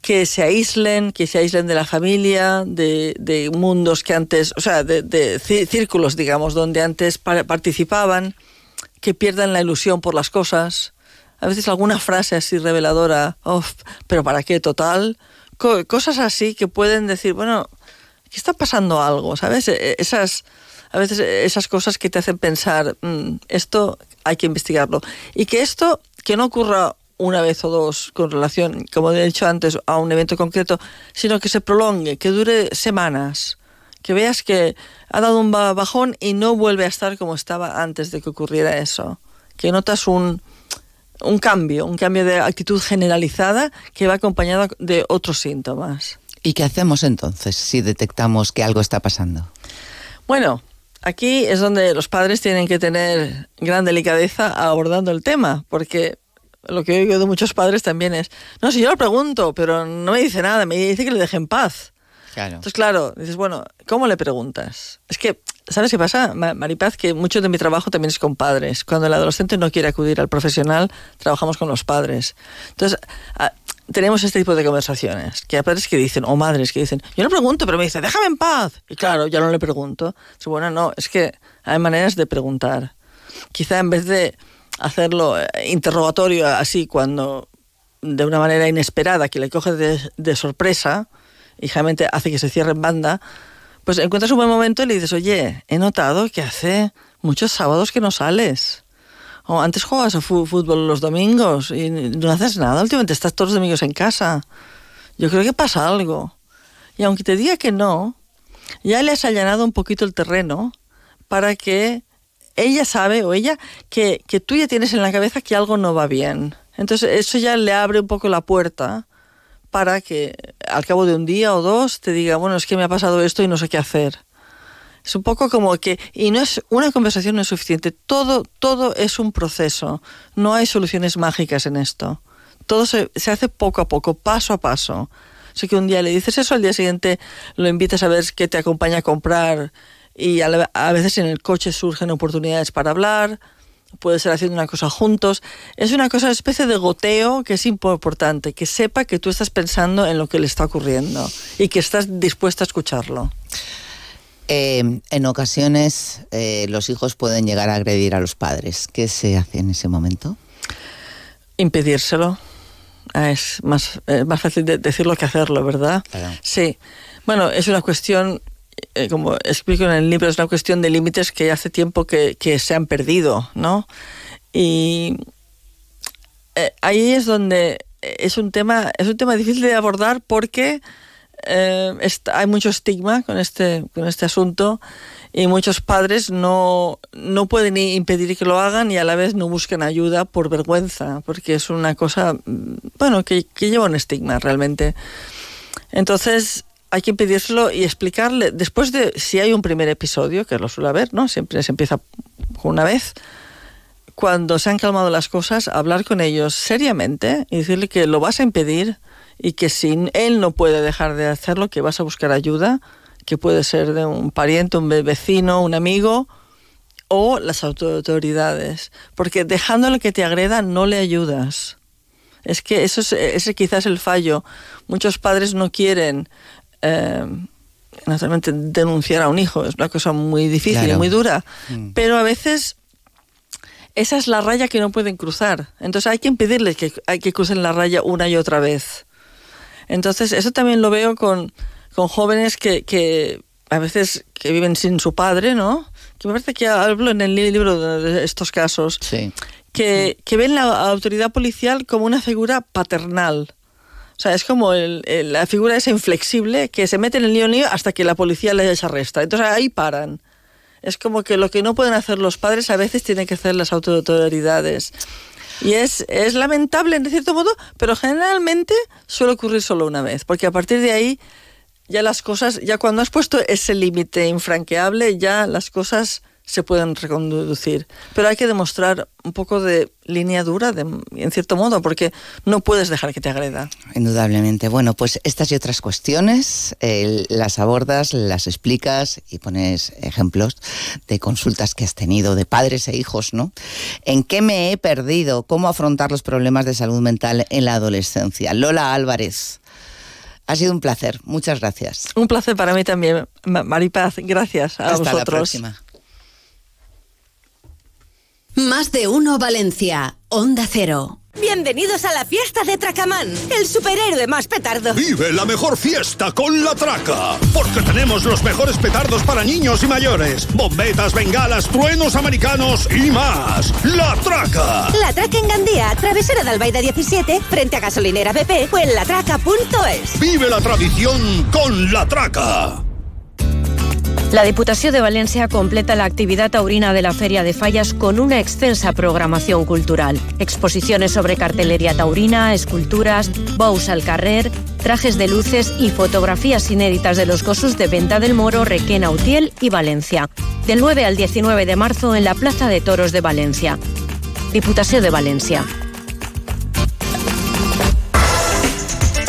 que se aíslen, que se aíslen de la familia, de, mundos que antes, o sea, de, de cí- círculos, digamos, donde antes pa- participaban, que pierdan la ilusión por las cosas. A veces alguna frase así reveladora, "Oh, pero ¿para qué total? Co- cosas así que pueden decir, bueno, aquí está pasando algo, ¿sabes? E- Esas, a veces esas cosas que te hacen pensar, "Mm, esto hay que investigarlo. Y que esto, que no ocurra una vez o dos con relación, como he dicho antes, a un evento concreto, sino que se prolongue, que dure semanas, que veas que ha dado un ba- bajón y no vuelve a estar como estaba antes de que ocurriera eso, que notas un, un cambio, un cambio de actitud generalizada que va acompañado de otros síntomas. ¿Y qué hacemos entonces si detectamos que algo está pasando? Bueno, aquí es donde los padres tienen que tener gran delicadeza abordando el tema, porque lo que oído de muchos padres también es, no, si yo lo pregunto, pero no me dice nada, me dice que le deje en paz. Claro. Entonces, claro, dices, bueno, ¿cómo le preguntas? Es que, ¿sabes qué pasa, Ma- Maripaz? Que mucho de mi trabajo también es con padres. Cuando el adolescente no quiere acudir al profesional, trabajamos con los padres. Entonces, tenemos este tipo de conversaciones, que hay padres que dicen, o madres que dicen, yo no pregunto, pero me dice, déjame en paz. Y claro, ya no le pregunto. Entonces, bueno, no, es que hay maneras de preguntar. Quizá en vez de hacerlo eh, interrogatorio así cuando de una manera inesperada que le coge de, de sorpresa y realmente hace que se cierre en banda, pues encuentras un buen momento y le dices, oye, he notado que hace muchos sábados que no sales. O antes jugabas a fútbol los domingos y no haces nada, últimamente estás todos los domingos en casa. Yo creo que pasa algo. Y aunque te diga que no, ya le has allanado un poquito el terreno para que ella sabe o ella que, que tú ya tienes en la cabeza que algo no va bien. Entonces eso ya le abre un poco la puerta para que al cabo de un día o dos te diga, bueno, es que me ha pasado esto y no sé qué hacer. Es un poco como que, y no es una conversación no es suficiente, todo, todo es un proceso, no hay soluciones mágicas en esto. Todo se, se hace poco a poco, paso a paso. Sea que un día le dices eso, al día siguiente lo invitas a ver qué te acompaña a comprar y a veces en el coche surgen oportunidades para hablar, puede ser haciendo una cosa juntos. Es una cosa, especie de goteo que es importante, que sepa que tú estás pensando en lo que le está ocurriendo y que estás dispuesta a escucharlo. Eh, en ocasiones eh, los hijos pueden llegar a agredir a los padres. ¿Qué se hace en ese momento? impedírselo. Ah, es más, eh, más fácil de decirlo que hacerlo, ¿verdad? Sí. Bueno, es una cuestión, eh, como explico en el libro, es una cuestión de límites que hace tiempo que, que se han perdido, ¿no? Y eh, ahí es donde es un tema, es un tema difícil de abordar porque eh, está- hay mucho estigma con este, con este asunto y muchos padres no, no pueden impedir que lo hagan y a la vez no buscan ayuda por vergüenza, porque es una cosa, mm, bueno, que, que lleva un estigma realmente. Entonces hay que impedírselo y explicarle, después de, si hay un primer episodio, que lo suele haber, ¿no? Siempre se empieza una vez, cuando se han calmado las cosas, hablar con ellos seriamente y decirle que lo vas a impedir y que si él no puede dejar de hacerlo, que vas a buscar ayuda, que puede ser de un pariente, un ve- vecino, un amigo o las autoridades, porque dejándole que te agreda no le ayudas. Es que eso es, ese quizás el fallo. Muchos padres no quieren eh, naturalmente denunciar a un hijo, es una cosa muy difícil Claro. muy dura, Mm. pero a veces esa es la raya que no pueden cruzar. Entonces hay que impedirles que, hay que crucen la raya una y otra vez. Entonces eso también lo veo con, con jóvenes que, que a veces que viven sin su padre, ¿no? Que me parece que hablo en el libro de de estos casos. Que, que ven la autoridad policial como una figura paternal. O sea, es como la figura esa inflexible que se mete en el lío lío hasta que la policía les arresta. Entonces ahí paran. Es como que lo que no pueden hacer los padres a veces tienen que hacer las autoridades. Y es, es lamentable en cierto modo, pero generalmente suele ocurrir solo una vez, porque a partir de ahí ya las cosas, ya cuando has puesto ese límite infranqueable, ya las cosas se pueden reconducir. Pero hay que demostrar un poco de línea dura, de- en cierto modo, porque no puedes dejar que te agreda. Indudablemente. Bueno, pues estas y otras cuestiones eh, las abordas, las explicas y pones ejemplos de consultas que has tenido de padres e hijos, ¿no? ¿En qué me he perdido? ¿Cómo afrontar los problemas de salud mental en la adolescencia? Lola Álvarez. Ha sido un placer. Muchas gracias. Un placer para mí también, Ma- Maripaz. Gracias a Hasta la próxima. Más de uno Valencia. Onda Cero. Bienvenidos a la fiesta de Tracamán, el superhéroe más petardo. Vive la mejor fiesta con la traca. Porque tenemos los mejores petardos para niños y mayores. Bombetas, bengalas, truenos americanos y más. La traca. La Traca en Gandía, travesera de Albaida 17, frente a gasolinera BP o en latraca.es. Vive la tradición con la traca. La Diputació de València completa l'activitat taurina de la Fèria de Falles con una extensa programación cultural. Exposiciones sobre cartelería taurina, esculturas, bous al carrer, trajes de luces y fotografías inéditas de los cosos de Venta del Moro, Requena, Utiel y Valencia. Del 9 al 19 de marzo en la Plaza de Toros de Valencia. Diputació de València.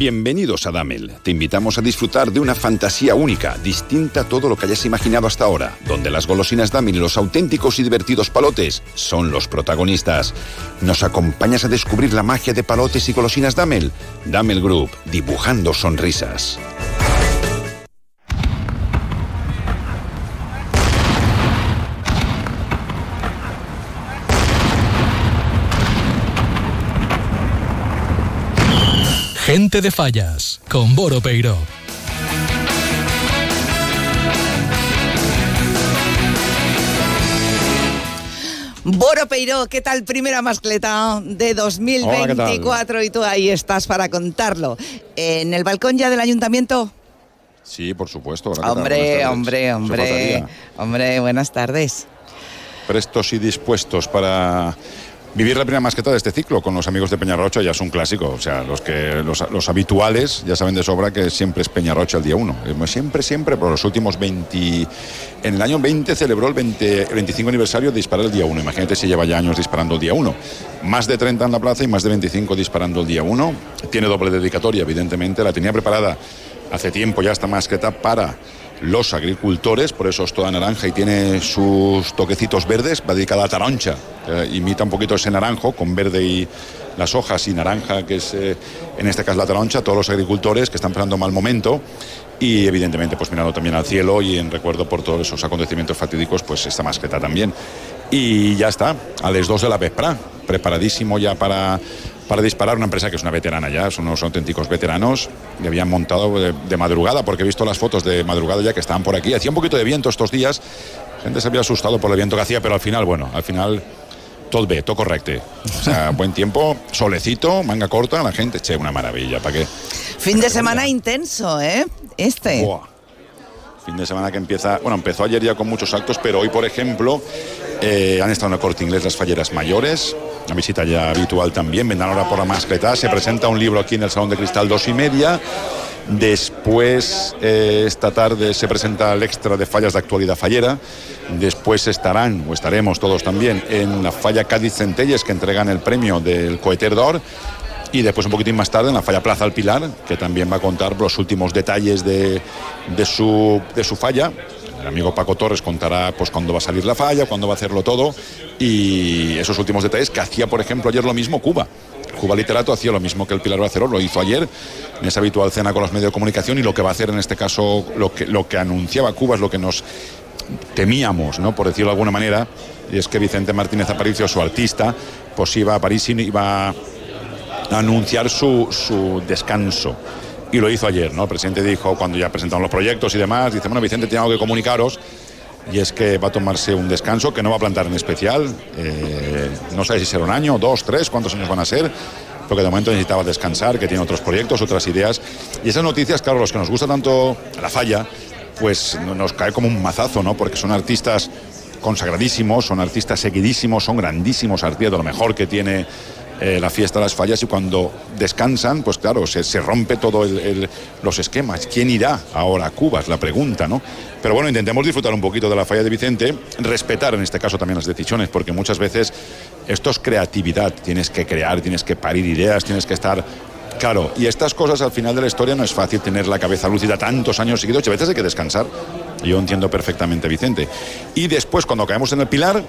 Bienvenidos a Damel. Te invitamos a disfrutar de una fantasía única, distinta a todo lo que hayas imaginado hasta ahora, donde las golosinas Damel y los auténticos y divertidos palotes son los protagonistas. ¿Nos acompañas a descubrir la magia de palotes y golosinas Damel? Damel Group, dibujando sonrisas. Gente de Fallas, con Boro Peiro. Boro Peiró, ¿qué tal? Primera mascleta de 2024 y tú ahí estás para contarlo. ¿En el balcón ya del ayuntamiento? Sí, por supuesto. Hombre, hombre, hombre. Hombre, buenas tardes. Prestos y dispuestos para vivir la primera masqueta de este ciclo con los amigos de Peñarrocha ya es un clásico. O sea, los que los, habituales ya saben de sobra que siempre es Peñarrocha el día 1. Siempre, siempre, por los últimos 20. En el año 20 celebró el, 20 el 25 aniversario de disparar el día 1. Imagínate si lleva ya años disparando el día 1. Más de 30 en la plaza y más de 25 disparando el día 1. Tiene doble dedicatoria, evidentemente. La tenía preparada hace tiempo ya esta masqueta para los agricultores, por eso es toda naranja y tiene sus toquecitos verdes, va dedicada a taroncha, eh, imita un poquito ese naranjo con verde y las hojas y naranja, que es eh, en este caso la taroncha, todos los agricultores que están pasando mal momento y evidentemente pues mirando también al cielo y en recuerdo por todos esos acontecimientos fatídicos, pues esta masqueta también. Y ya está, a las 2 de la vespra, preparadísimo ya para, para disparar una empresa que es una veterana ya, son unos auténticos veteranos, y habían montado de, de madrugada, porque he visto las fotos de madrugada ya que estaban por aquí, hacía un poquito de viento estos días, la gente se había asustado por el viento que hacía, pero al final, bueno, al final todo ve, todo correcto. O sea, buen tiempo, solecito, manga corta, la gente, che, una maravilla, ¿para qué? Fin de semana intenso, ¿eh? Este. Buah. Fin de semana que empieza, bueno, empezó ayer ya con muchos actos, pero hoy, por ejemplo, eh, han estado en el corte inglés las falleras mayores, una visita ya habitual también, vendrán ahora por la mascleta, se presenta un libro aquí en el Salón de Cristal dos y media, después eh, esta tarde se presenta el extra de fallas de actualidad fallera, después estarán, o estaremos todos también, en la falla Cádiz Centelles que entregan el premio del Coeter d'Or, y después un poquitín más tarde en la falla Plaza al Pilar, que también va a contar los últimos detalles de, de su, de su falla. El amigo Paco Torres contará pues cuándo va a salir la falla, cuándo va a hacerlo todo y esos últimos detalles que hacía, por ejemplo, ayer lo mismo Cuba. Cuba Literato hacía lo mismo que el Pilar Barceló, lo hizo ayer en esa habitual cena con los medios de comunicación y lo que va a hacer en este caso, lo que, anunciaba Cuba es lo que nos temíamos, ¿no? por decirlo de alguna manera, y es que Vicente Martínez Aparicio, su artista, pues iba a París y iba anunciar su, su, descanso. Y lo hizo ayer, ¿no? El presidente dijo, cuando ya presentaron los proyectos y demás, dice, bueno, Vicente, tengo que comunicaros, y es que va a tomarse un descanso que no va a plantar en especial. Eh, no sé si será un año, dos, tres, cuántos años van a ser, porque de momento necesitaba descansar, que tiene otros proyectos, otras ideas. Y esas noticias, claro, los que nos gusta tanto la falla, pues nos cae como un mazazo, ¿no? Porque son artistas consagradísimos, son artistas seguidísimos, son grandísimos artistas, de lo mejor que tiene eh, la fiesta las fallas y cuando descansan, pues claro, se, se rompe todo el, los esquemas. ¿Quién irá ahora a Cuba? Es la pregunta, ¿no? Pero bueno, intentemos disfrutar un poquito de la falla de Vicente, respetar en este caso también las decisiones, porque muchas veces esto es creatividad, tienes que crear, tienes que parir ideas, tienes que estar Claro, y estas cosas al final de la historia no es fácil tener la cabeza lúcida tantos años seguidos, a veces hay que descansar. Yo entiendo perfectamente, Vicente. Y después, cuando caemos en el pilar,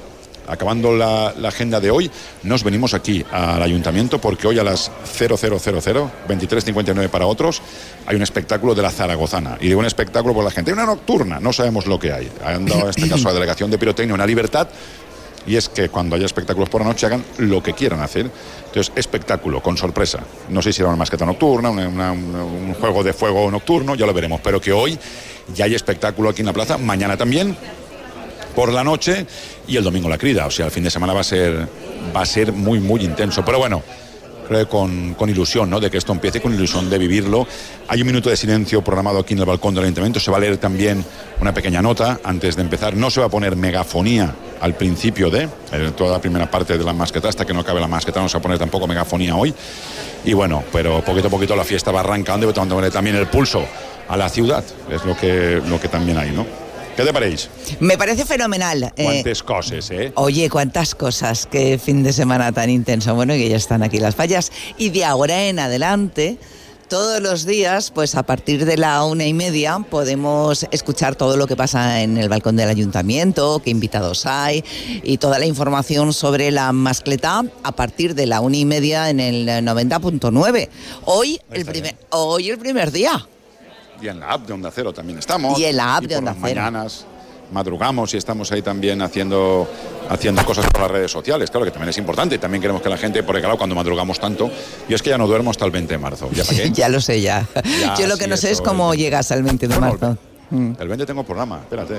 acabando la, agenda de hoy, nos venimos aquí al ayuntamiento porque hoy a las 0000, 23.59 para otros, hay un espectáculo de la Zaragozana. Y digo un espectáculo por la gente, hay una nocturna, no sabemos lo que hay. Han dado en este caso la delegación de pirotecnia una libertad y es que cuando haya espectáculos por la noche hagan lo que quieran hacer. Entonces, espectáculo, con sorpresa. No sé si será una masqueta nocturna, un juego de fuego nocturno, ya lo veremos. Pero que hoy ya hay espectáculo aquí en la plaza, mañana también, por la noche y el domingo la crida. O sea, el fin de semana va a ser, va a ser muy, muy intenso. Pero bueno, creo con, con, ilusión, ¿no? De que esto empiece, con ilusión de vivirlo. Hay un minuto de silencio programado aquí en el balcón del ayuntamiento. Se va a leer también una pequeña nota antes de empezar. No se va a poner megafonía al principio de en toda la primera parte de la masqueta, hasta que no acabe la masqueta, no se va a poner tampoco megafonía hoy. Y bueno, pero poquito a poquito la fiesta va arrancando y tomando también el pulso a la ciudad. Es lo que, lo que también hay, ¿no? ¿Qué te parece? Me parece fenomenal. Cuántas eh, cosas, ¿eh? Oye, cuántas cosas. Qué fin de semana tan intenso. Bueno, que ya están aquí las fallas. Y de ahora en adelante, todos los días, pues a partir de la una y media, podemos escuchar todo lo que pasa en el balcón del ayuntamiento, qué invitados hay y toda la información sobre la mascleta a partir de la una y media en el 90.9. Hoy, el primer, hoy el primer día y en la app de Onda Cero también estamos. Y en la app y de Onda las Cero. mañanas madrugamos y estamos ahí también haciendo, haciendo cosas por las redes sociales. Claro que también es importante. También queremos que la gente, porque claro, cuando madrugamos tanto, yo es que ya no duermo hasta el 20 de marzo. ¿Ya para qué? ya lo sé, ya. Ya, yo lo que sí, no sé es cómo llegas al 20 de marzo. Mm. El 20 tengo programa, espérate.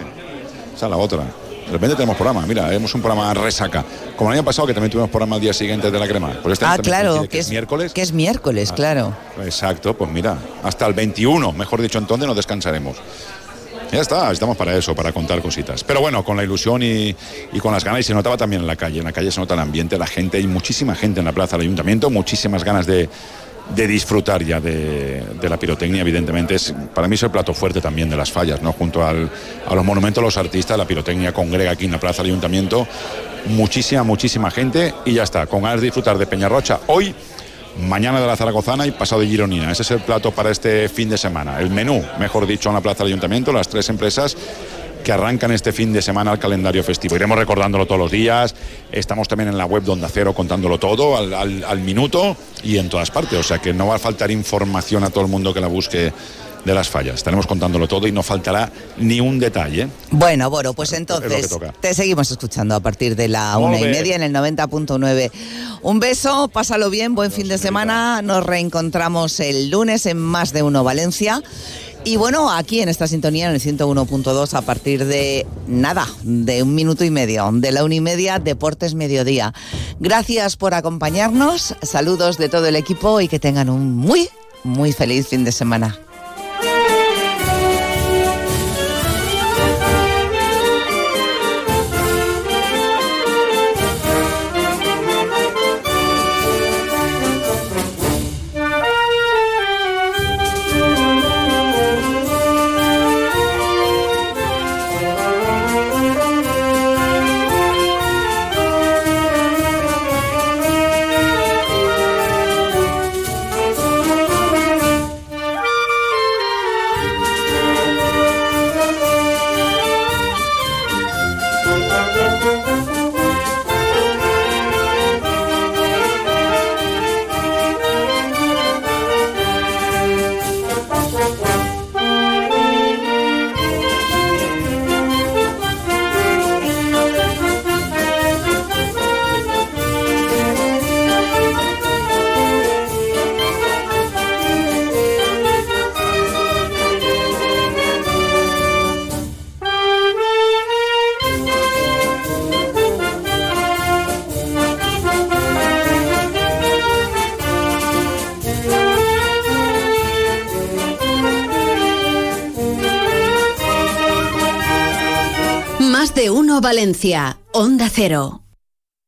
Esa es la otra. El 20 tenemos programa, mira, hemos un programa resaca. Como el año pasado que también tuvimos programa al día siguiente de la crema. Pues este Ah, claro, que es miércoles. Que es miércoles, Ah. claro. Exacto, pues mira, hasta el 21, mejor dicho, entonces no descansaremos. Ya está, estamos para eso, para contar cositas. Pero bueno, con la ilusión y, y con las ganas, y se notaba también en la calle, en la calle se nota el ambiente, la gente, hay muchísima gente en la plaza del ayuntamiento, muchísimas ganas de, de disfrutar ya de, la pirotecnia, evidentemente. Es, para mí es el plato fuerte también de las fallas, ¿no? Junto al, a los monumentos, los artistas, la pirotecnia congrega aquí en la plaza del ayuntamiento. Muchísima, muchísima gente y ya está, con ganas de disfrutar de Peñarrocha hoy mañana de la Zaragozana y pasado de Gironina. Ese es el plato para este fin de semana. El menú, mejor dicho, en la Plaza del Ayuntamiento, las tres empresas que arrancan este fin de semana al calendario festivo. Iremos recordándolo todos los días. Estamos también en la web de Onda Cero contándolo todo al, al- al minuto y en todas partes. O sea que no va a faltar información a todo el mundo que la busque de las fallas. Estaremos contándolo todo y no faltará ni un detalle. Bueno, bueno, pues entonces te seguimos escuchando a partir de la una y media en el 90.9. Un beso, pásalo bien, buen fin de semana. Nos reencontramos el lunes en Más de Uno Valencia. Y bueno, aquí en esta sintonía, en el 101.2, a partir de nada, de un minuto y medio, de la una y media, Deportes Mediodía. Gracias por acompañarnos, saludos de todo el equipo y que tengan un muy, muy feliz fin de semana. Valencia, Onda Cero.